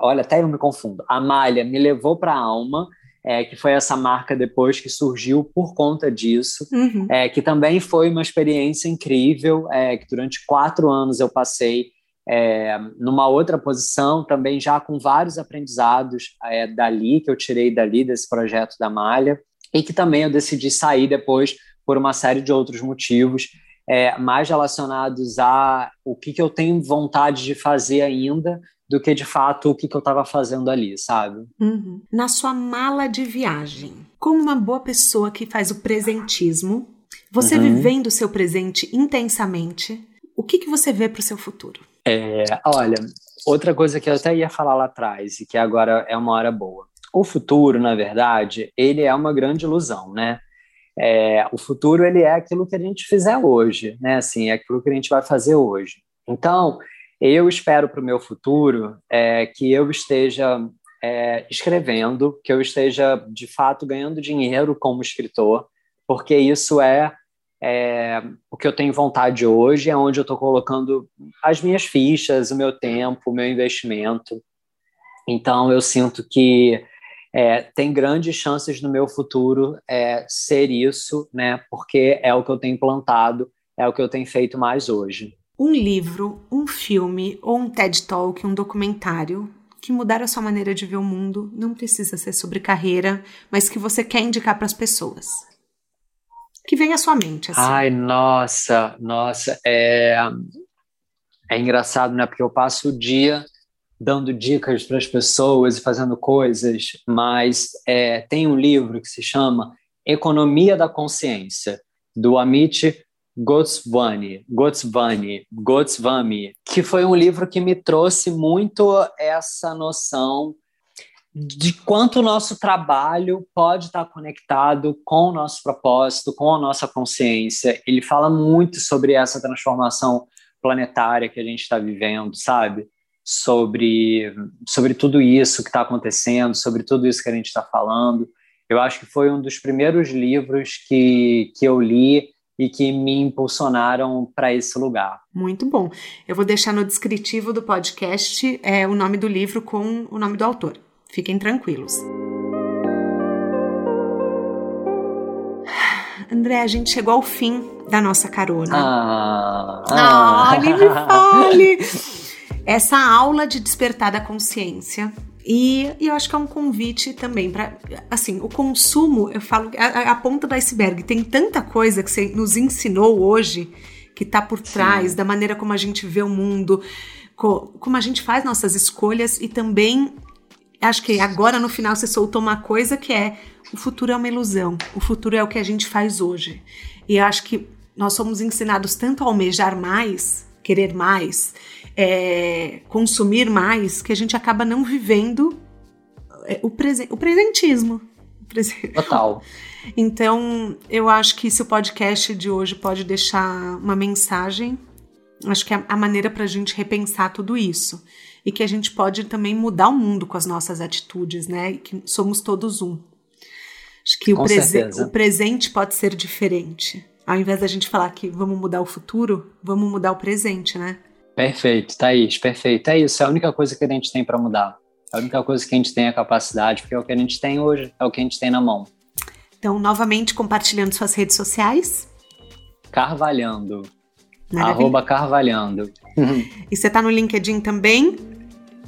Olha, até eu me confundo. A malha me levou para a alma, é, que foi essa marca depois que surgiu por conta disso, uhum. é, que também foi uma experiência incrível, é, que durante quatro anos eu passei é, numa outra posição, também já com vários aprendizados é, dali, que eu tirei dali, desse projeto da Malha, e que também eu decidi sair depois por uma série de outros motivos, é, mais relacionados a o que, que eu tenho vontade de fazer ainda, do que de fato o que, que eu estava fazendo ali, sabe? Uhum. Na sua mala de viagem, como uma boa pessoa que faz o presentismo, você uhum. vivendo o seu presente intensamente, o que, que você vê para o seu futuro? É, olha, outra coisa que eu até ia falar lá atrás e que agora é uma hora boa. O futuro, na verdade, ele é uma grande ilusão, né? É, o futuro ele é aquilo que a gente fizer hoje, né? Assim, é aquilo que a gente vai fazer hoje. Então, eu espero para o meu futuro é, que eu esteja é, escrevendo, que eu esteja de fato ganhando dinheiro como escritor, porque isso é é, o que eu tenho vontade hoje, é onde eu estou colocando as minhas fichas, o meu tempo, o meu investimento. Então, eu sinto que é, tem grandes chances no meu futuro é, ser isso, né? Porque é o que eu tenho plantado, é o que eu tenho feito mais hoje. Um livro, um filme ou um TED Talk, um documentário que mudar a sua maneira de ver o mundo não precisa ser sobre carreira, mas que você quer indicar para as pessoas que vem à sua mente? Assim? Ai, nossa, nossa, é, é engraçado, né? Porque eu passo o dia dando dicas para as pessoas e fazendo coisas, mas é, tem um livro que se chama Economia da Consciência, do Amit Goswami, Goswami, Goswami, que foi um livro que me trouxe muito essa noção de quanto o nosso trabalho pode estar conectado com o nosso propósito, com a nossa consciência. Ele fala muito sobre essa transformação planetária que a gente está vivendo, sabe? Sobre, sobre tudo isso que está acontecendo, sobre tudo isso que a gente está falando. Eu acho que foi um dos primeiros livros que, que eu li e que me impulsionaram para esse lugar. Muito bom. Eu vou deixar no descritivo do podcast é, o nome do livro com o nome do autor. Fiquem tranquilos. André, a gente chegou ao fim da nossa carona. Ah, ah. ah me fale! Essa aula de despertar da consciência. E, e, eu acho que é um convite também para, assim, o consumo, eu falo, a, a, ponta do iceberg. Tem tanta coisa que você nos ensinou hoje que está por trás Sim. da maneira como a gente vê o mundo, co, como a gente faz nossas escolhas e também acho que agora no final você soltou uma coisa que é o futuro é uma ilusão, o futuro é o que a gente faz hoje. E acho que nós somos ensinados tanto a almejar mais, querer mais, é, consumir mais, que a gente acaba não vivendo é, o, presen o presentismo. Total. Então, eu acho que se o podcast de hoje pode deixar uma mensagem, acho que é a maneira para a gente repensar tudo isso e que a gente pode também mudar o mundo com as nossas atitudes, né? E que somos todos um. Acho que o, prese o presente pode ser diferente. Ao invés da gente falar que vamos mudar o futuro, vamos mudar o presente, né? Perfeito, Thaís, perfeito. É isso, é a única coisa que a gente tem para mudar. É a única coisa que a gente tem a capacidade, porque é o que a gente tem hoje, é o que a gente tem na mão. Então, novamente compartilhando suas redes sociais. Carvalhando. Maravilha. Arroba Carvalhando. E você tá no LinkedIn também?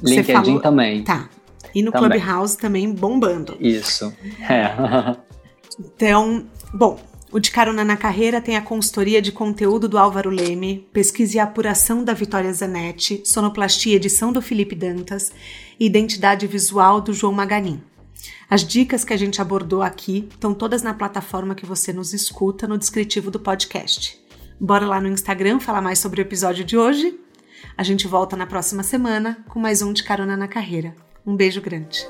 LinkedIn falou... também. Tá. E no também. Clubhouse também bombando. Isso. É. então, bom, o De Carona na Carreira tem a consultoria de conteúdo do Álvaro Leme, pesquisa e apuração da Vitória Zanetti, sonoplastia e edição do Felipe Dantas e identidade visual do João Maganin. As dicas que a gente abordou aqui estão todas na plataforma que você nos escuta no descritivo do podcast. Bora lá no Instagram falar mais sobre o episódio de hoje? A gente volta na próxima semana com mais um de Carona na Carreira. Um beijo grande.